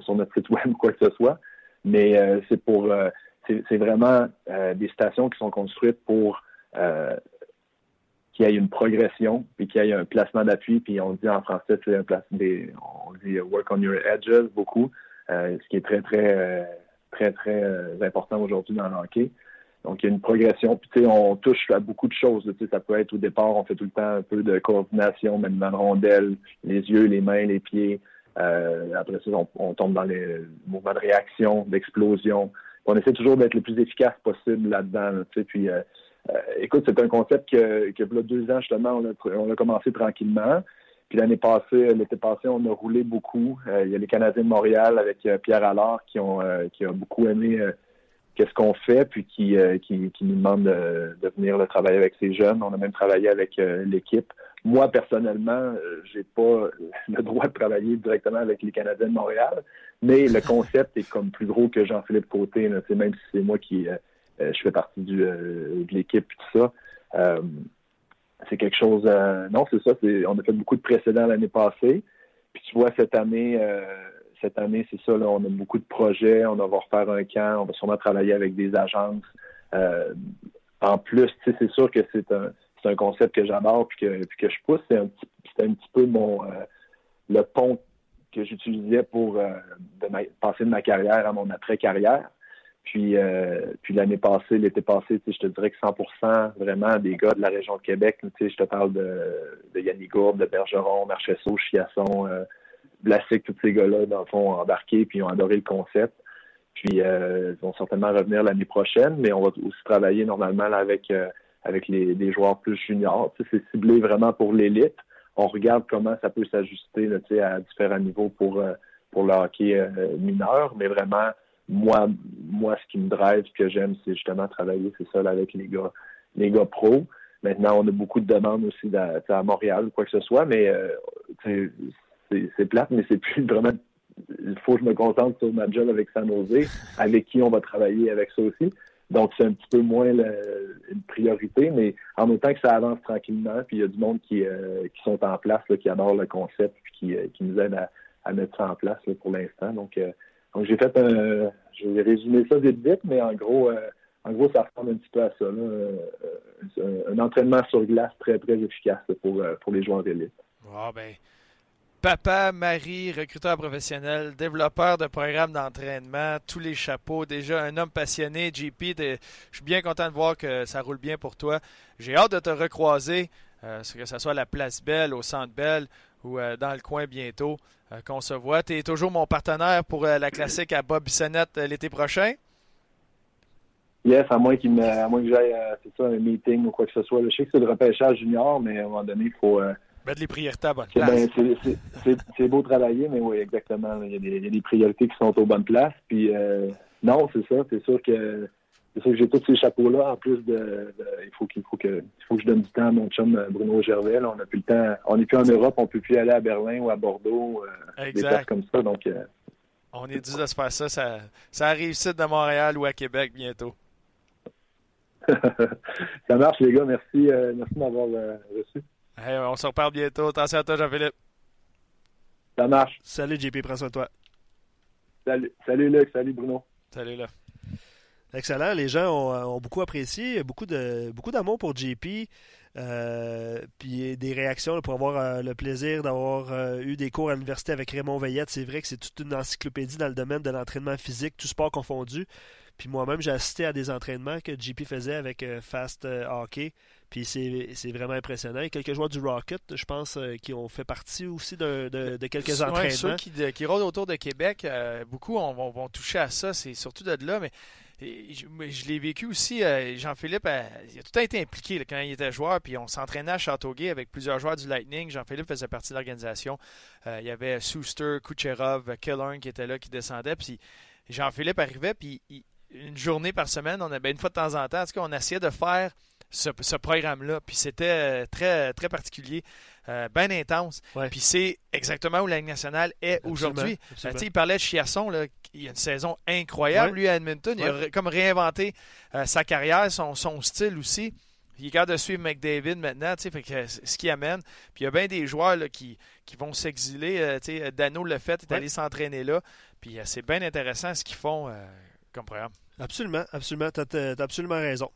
sur notre site web, quoi que ce soit. Mais c'est pour c'est vraiment euh, des stations qui sont construites pour euh, qu'il y ait une progression, puis qu'il y ait un placement d'appui, puis on dit en français, c'est des, on dit work on your edges beaucoup, ce qui est très, très, très, très important aujourd'hui dans le hockey. Donc, il y a une progression. Puis, tu sais, on touche à beaucoup de choses. Tu sais, ça peut être au départ, on fait tout le temps un peu de coordination, même dans le rondelle, les yeux, les mains, les pieds. Euh, après ça, on, tombe dans les mouvements de réaction, d'explosion. On essaie toujours d'être le plus efficace possible là-dedans. puis, euh, euh, écoute, c'est un concept que, que là, deux ans, justement, on a, commencé tranquillement. Puis l'année passée, l'été passé, on a roulé beaucoup. il y a les Canadiens de Montréal avec Pierre Allard qui ont qui a beaucoup aimé qu'est-ce qu'on fait, puis qui, euh, qui, nous demande de, venir le travailler avec ces jeunes. On a même travaillé avec euh, l'équipe. Moi, personnellement, euh, j'ai pas le droit de travailler directement avec les Canadiens de Montréal, mais le concept est comme plus gros que Jean-Philippe Côté. Même si c'est moi qui je fais partie du, de l'équipe et tout ça. c'est quelque chose. non, c'est ça. On a fait beaucoup de précédents l'année passée. Puis tu vois, cette année, cette année, c'est ça, là, on a beaucoup de projets, on va refaire un camp, on va sûrement travailler avec des agences. Euh, en plus, c'est sûr que c'est un, un concept que j'adore puis que, que je pousse. C'est un, petit, un petit peu mon euh, le pont que j'utilisais pour euh, passer de ma carrière à mon après-carrière. Puis, puis l'année passée, l'été passé, je te dirais que 100% vraiment des gars de la région de Québec. Je te parle de, de Yannick Gourde, de Bergeron, Marchessault, Chiasson, Blasic, tous ces gars-là, dans le fond, embarqué, puis ont adoré le concept. Puis euh, ils vont certainement revenir l'année prochaine, mais on va aussi travailler normalement avec euh, avec les, joueurs plus juniors. c'est ciblé vraiment pour l'élite. On regarde comment ça peut s'ajuster à différents niveaux pour euh, pour le hockey mineur, mais vraiment moi moi ce qui me drive, ce que j'aime, c'est justement travailler, c'est ça, avec les gars les gars pros. Maintenant, on a beaucoup de demandes aussi à, à Montréal ou quoi que ce soit, mais c'est plate, mais c'est plus vraiment. Il faut que je me concentre sur ma job avec San Jose, avec qui on va travailler avec ça aussi. Donc, c'est un petit peu moins une priorité, mais en même temps que ça avance tranquillement, puis il y a du monde qui, euh, qui sont en place, qui adore le concept, puis qui, euh, qui nous aide à, à, mettre ça en place pour l'instant. Donc, euh, donc j'ai fait un. Je vais résumer ça vite vite, mais en gros, en gros, ça ressemble un petit peu à ça. Là, un, entraînement sur glace très, très efficace pour, pour les joueurs d'élite.
Ah, ben, Papa, Marie, recruteur professionnel, développeur de programmes d'entraînement, tous les chapeaux, déjà un homme passionné, JP, je suis bien content de voir que ça roule bien pour toi. J'ai hâte de te recroiser, euh, que ce soit à la Place Belle, au Centre Belle ou euh, dans le coin bientôt, euh, qu'on se voit. Tu es toujours mon partenaire pour la classique à Bob Bissonnette l'été prochain?
Yes, à moins, qu'il à moins que j'aille à un meeting ou quoi que ce soit. Je sais que c'est le repêchage junior, mais à un moment donné, il faut
Mettre les priorités à bonne
place. c'est beau travailler, mais oui, exactement. Il y, a des, priorités qui sont aux bonnes places. Puis euh, non, c'est ça. C'est sûr que c'est sûr que j'ai tous ces chapeaux-là. En plus de, il faut qu'il faut que il faut que je donne du temps à mon chum euh, Bruno Gervais. on n'a plus le temps. On n'est plus en Europe, on peut plus aller à Berlin ou à Bordeaux. Euh, des places comme ça. Donc
on est dû de se faire ça. Ça, ça arrive ici de Montréal ou à Québec bientôt.
ça marche, les gars. Merci, merci de m'avoir reçu
on se reparle bientôt. Attention à toi, Jean-Philippe.
Ça marche.
Salut, JP. Prends soin de toi.
Salut, salut Luc. Salut, Bruno.
Salut, là.
Excellent. Les gens ont, beaucoup apprécié, beaucoup de beaucoup d'amour pour JP. Euh, puis des réactions pour avoir euh, le plaisir d'avoir euh, eu des cours à l'université avec Raymond Veillette. C'est vrai que c'est toute une encyclopédie dans le domaine de l'entraînement physique, tout sport confondu. Puis moi-même, j'ai assisté à des entraînements que JP faisait avec Fast Hockey. Puis c'est vraiment impressionnant. Il y a quelques joueurs du Rocket, je pense, euh, qui ont fait partie aussi de, de, quelques entraînements.
ceux qui, qui rôdent autour de Québec, euh, beaucoup vont, toucher à ça. C'est surtout de là, mais je, l'ai vécu aussi. Euh, Jean-Philippe, il a tout été impliqué quand il était joueur, puis on s'entraînait à Châteauguay avec plusieurs joueurs du Lightning. Jean-Philippe faisait partie de l'organisation. il y avait Souster, Kucherov, Killern qui était là, qui descendait. Puis Jean-Philippe arrivait, puis une journée par semaine, on avait une fois de temps en temps, en tout cas, on essayait de faire ce, programme-là. Puis c'était euh, très, très particulier, euh, bien intense. Puis c'est exactement où la Ligue nationale est aujourd'hui. Euh, il parlait de Chiasson, là, il a une saison incroyable, lui, à Edmonton. Il a comme réinventé sa carrière, son, son style aussi. Il est capable de suivre McDavid maintenant, fait que, ce qui amène. Puis il y a bien des joueurs là, qui, qui vont s'exiler. Dano le fait, est allé s'entraîner là. Puis c'est bien intéressant ce qu'ils font comme programme.
Absolument, absolument. Tu as, absolument raison.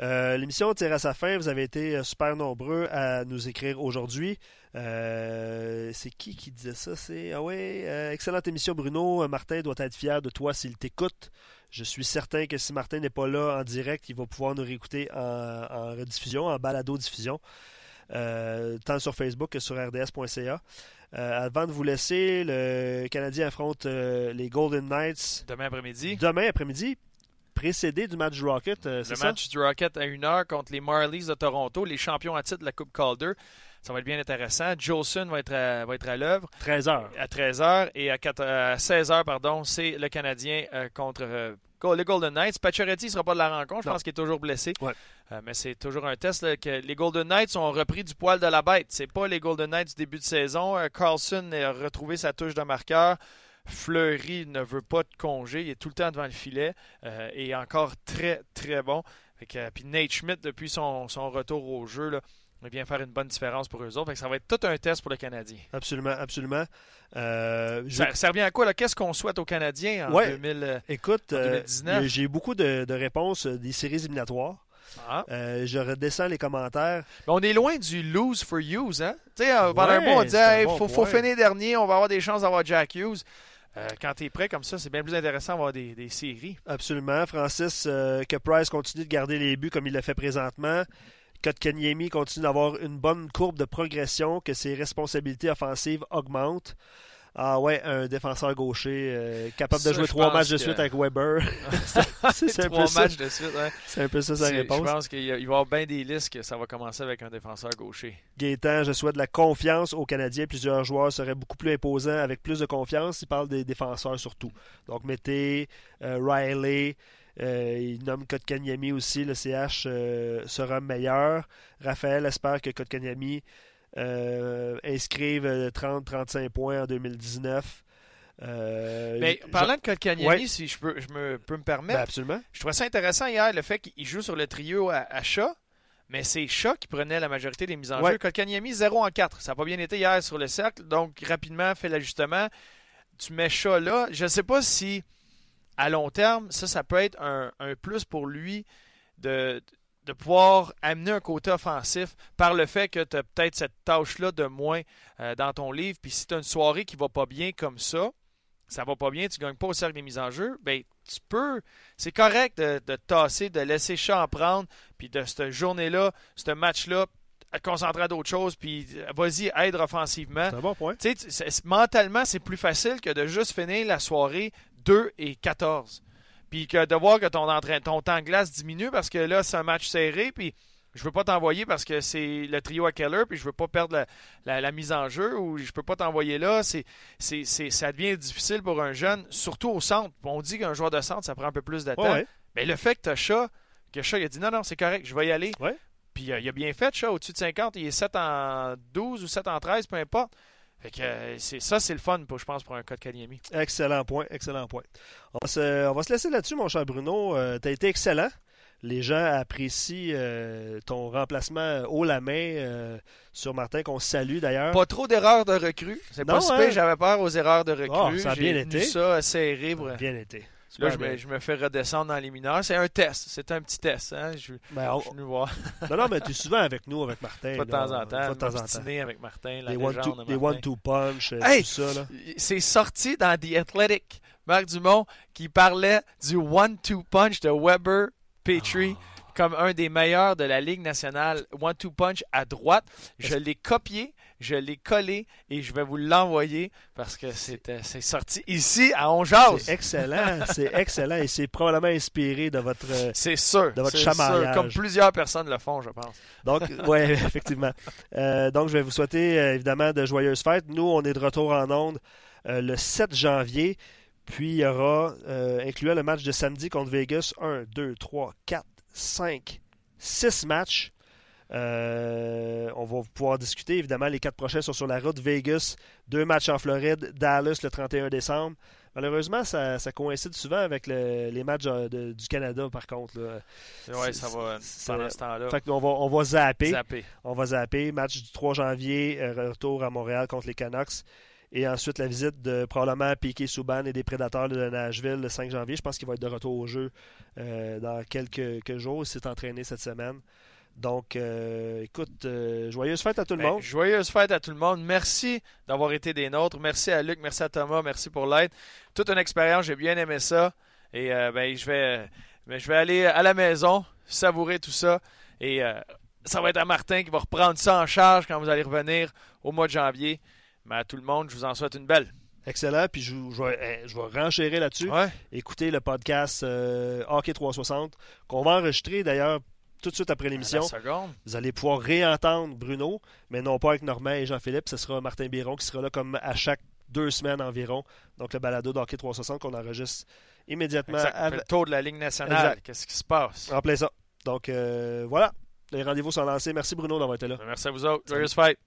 Euh, l'émission tire à sa fin. Vous avez été euh, super nombreux à nous écrire aujourd'hui. Euh, c'est qui qui disait ça? C'est ah ouais, excellente émission Bruno. Martin doit être fier de toi s'il t'écoute. Je suis certain que si Martin n'est pas là en direct, il va pouvoir nous réécouter en, rediffusion, en balado-diffusion, tant sur Facebook que sur rds.ca. avant de vous laisser, le Canadien affronte les Golden Knights.
Demain après-midi.
Demain après-midi précédé du match du Rocket. Euh,
le match du Rocket à 1h contre les Marlies de Toronto, les champions à titre de la Coupe Calder. Ça va être bien intéressant. Jolson va être à, va être à l'œuvre.
13h.
À 13h. Et à, 16h, pardon, c'est le Canadien euh, contre euh, les Golden Knights. Pacioretty ne sera pas de la rencontre. Je pense qu'il est toujours blessé. mais c'est toujours un test que les Golden Knights ont repris du poil de la bête. C'est pas les Golden Knights du début de saison. Carlson a retrouvé sa touche de marqueur. Fleury ne veut pas de congé. Il est tout le temps devant le filet euh, et encore très, très bon. Euh, puis Nate Schmidt, depuis son, retour au jeu, là, va bien faire une bonne différence pour eux autres. ça va être tout un test pour le Canadien.
Absolument, absolument. Euh,
ça, revient à quoi? Qu'est-ce qu'on souhaite aux Canadiens en, 2000,
Écoute, 2019? j'ai eu beaucoup de, réponses des séries éliminatoires. Ah. je redescends les commentaires.
on est loin du lose for use, hein? Un on disait, il faut, faut, finir dernier, on va avoir des chances d'avoir Jack Hughes. Euh, quand tu es prêt comme ça, c'est bien plus intéressant d'avoir des, des séries.
Absolument. Francis, euh, que Price continue de garder les buts comme il le fait présentement. Kotkaniemi continue d'avoir une bonne courbe de progression, que ses responsabilités offensives augmentent. Ah ouais, un défenseur gaucher euh, capable de jouer trois matchs de suite avec Weber.
c'est un peu ça. matchs de suite, ouais.
C'est un peu ça sa réponse.
Je pense qu'il va y avoir bien des listes que ça va commencer avec un défenseur gaucher.
Gaétan, je souhaite de la confiance aux Canadiens. Plusieurs joueurs seraient beaucoup plus imposants avec plus de confiance. Il parle des défenseurs surtout. Donc mettez euh, Riley. Euh, il nomme Kotkaniemi aussi. Le CH sera meilleur. Raphaël espère que Kotkaniemi euh, inscrivent 30-35 euh, points en 2019.
Euh, Mais parlant de Kotkaniemi, si je peux, je me, peux me permettre,
ben, absolument.
je trouvais ça intéressant hier le fait qu'il joue sur le trio à, chat, mais c'est chat qui prenait la majorité des mises en jeu. Kotkaniemi 0 en 4. Ça n'a pas bien été hier sur le cercle, donc rapidement fait l'ajustement. Tu mets chat là. Je ne sais pas si à long terme, ça, ça peut être un, un plus pour lui de, de pouvoir amener un côté offensif par le fait que tu as peut-être cette tâche-là de moins euh, dans ton livre. Puis si tu as une soirée qui va pas bien comme ça, ça va pas bien, tu gagnes pas au cercle des mises en jeu, ben tu peux. C'est correct de, de, tasser, de laisser chat en prendre, puis de cette journée-là, ce match-là, te concentrer à d'autres choses, puis vas-y, aide offensivement.
C'est un bon point.
mentalement, c'est plus facile que de juste finir la soirée 2 et 14 puis que de voir que ton, ton temps de glace diminue parce que là, c'est un match serré, puis je veux pas t'envoyer parce que c'est le trio à Keller, puis je veux pas perdre la, mise en jeu, ou je peux pas t'envoyer là. C'est, c'est, ça devient difficile pour un jeune, surtout au centre. On dit qu'un joueur de centre, ça prend un peu plus de temps. Mais le fait que tu as Chat, que Chat il a dit non, non, c'est correct, je vais y aller. Puis euh, il a bien fait, Chat, au-dessus de 50, il est 7 en 12 ou 7 en 13, peu importe. Fait que euh, c'est ça, c'est le fun, pour, je pense, pour un cas de Kanyemi.
Excellent point, excellent point. On va se, laisser là-dessus, mon cher Bruno. Euh, tu as été excellent. Les gens apprécient euh, ton remplacement haut la main sur Martin, qu'on salue d'ailleurs.
Pas trop d'erreurs de recrue. C'est pas si hein? j'avais peur aux erreurs de recrue. Oh,
ça a bien été.
ça serré.
bien été.
Là, je me, fais redescendre dans les mineurs. C'est un test. C'est un petit test. Hein? Je,
ben,
je suis voir.
non, non, mais tu es souvent avec nous, avec Martin.
de temps en temps. De temps en temps. avec Martin. La les
one-two punch, euh, tout ça.
C'est sorti dans The Athletic. Marc Dumont qui parlait du one-two punch de Weber Petrie. Ah. comme un des meilleurs de la Ligue nationale One-Two Punch à droite. Je l'ai copié je l'ai collé et je vais vous l'envoyer parce que c'est sorti ici à Ongeaz.
C'est excellent, c'est excellent et c'est probablement inspiré de votre
C'est sûr,
de votre
comme plusieurs personnes le font, je pense.
Donc, oui, effectivement. Euh, donc, je vais vous souhaiter euh, évidemment de joyeuses fêtes. Nous, on est de retour en onde euh, le 7 janvier. Puis il y aura, incluant le match de samedi contre Vegas, 1, 2, 3, 4, 5, 6 matchs. Euh, on va pouvoir discuter. Évidemment, les quatre prochains sont sur la route. Vegas, deux matchs en Floride, Dallas le 31 décembre. Malheureusement, ça, coïncide souvent avec les matchs du Canada, par contre.
Oui, ça va pendant ce temps-là.
on va, on va zapper. On va zapper. Match du 3 janvier, euh, retour à Montréal contre les Canucks. Et ensuite, la visite de probablement Piquet Souban et des Prédateurs de Nashville le 5 janvier. Je pense qu'il va être de retour au jeu euh, dans quelques, quelques jours. Il s'est entraîné cette semaine. Donc, euh, écoute, euh, joyeuse fête à tout le
Ben,
monde.
Joyeuse fête à tout le monde. Merci d'avoir été des nôtres. Merci à Luc, merci à Thomas, merci pour l'aide. Toute une expérience, j'ai bien aimé ça. Et euh, ben, je vais, ben, je vais aller à la maison, savourer tout ça. Et ça va être à Martin qui va reprendre ça en charge quand vous allez revenir au mois de janvier. Mais à tout le monde, je vous en souhaite une belle.
Excellent. Puis je, je vais, eh, je vais renchérir là-dessus.
Ouais.
Écoutez le podcast euh, Hockey 360 qu'on va enregistrer d'ailleurs tout de suite après l'émission. Vous allez pouvoir réentendre Bruno, mais non pas avec Normand et Jean-Philippe. Ce sera Martin Biron qui sera là comme à chaque deux semaines environ. Donc le balado d'Hockey 360 qu'on enregistre immédiatement
Exact.
À-
le tour de la Ligue nationale. Qu'est-ce qui se passe?
en plein ça. Donc euh, voilà, les rendez-vous sont lancés. Merci Bruno d'avoir été là.
Merci à vous autres. Joyeuse fête.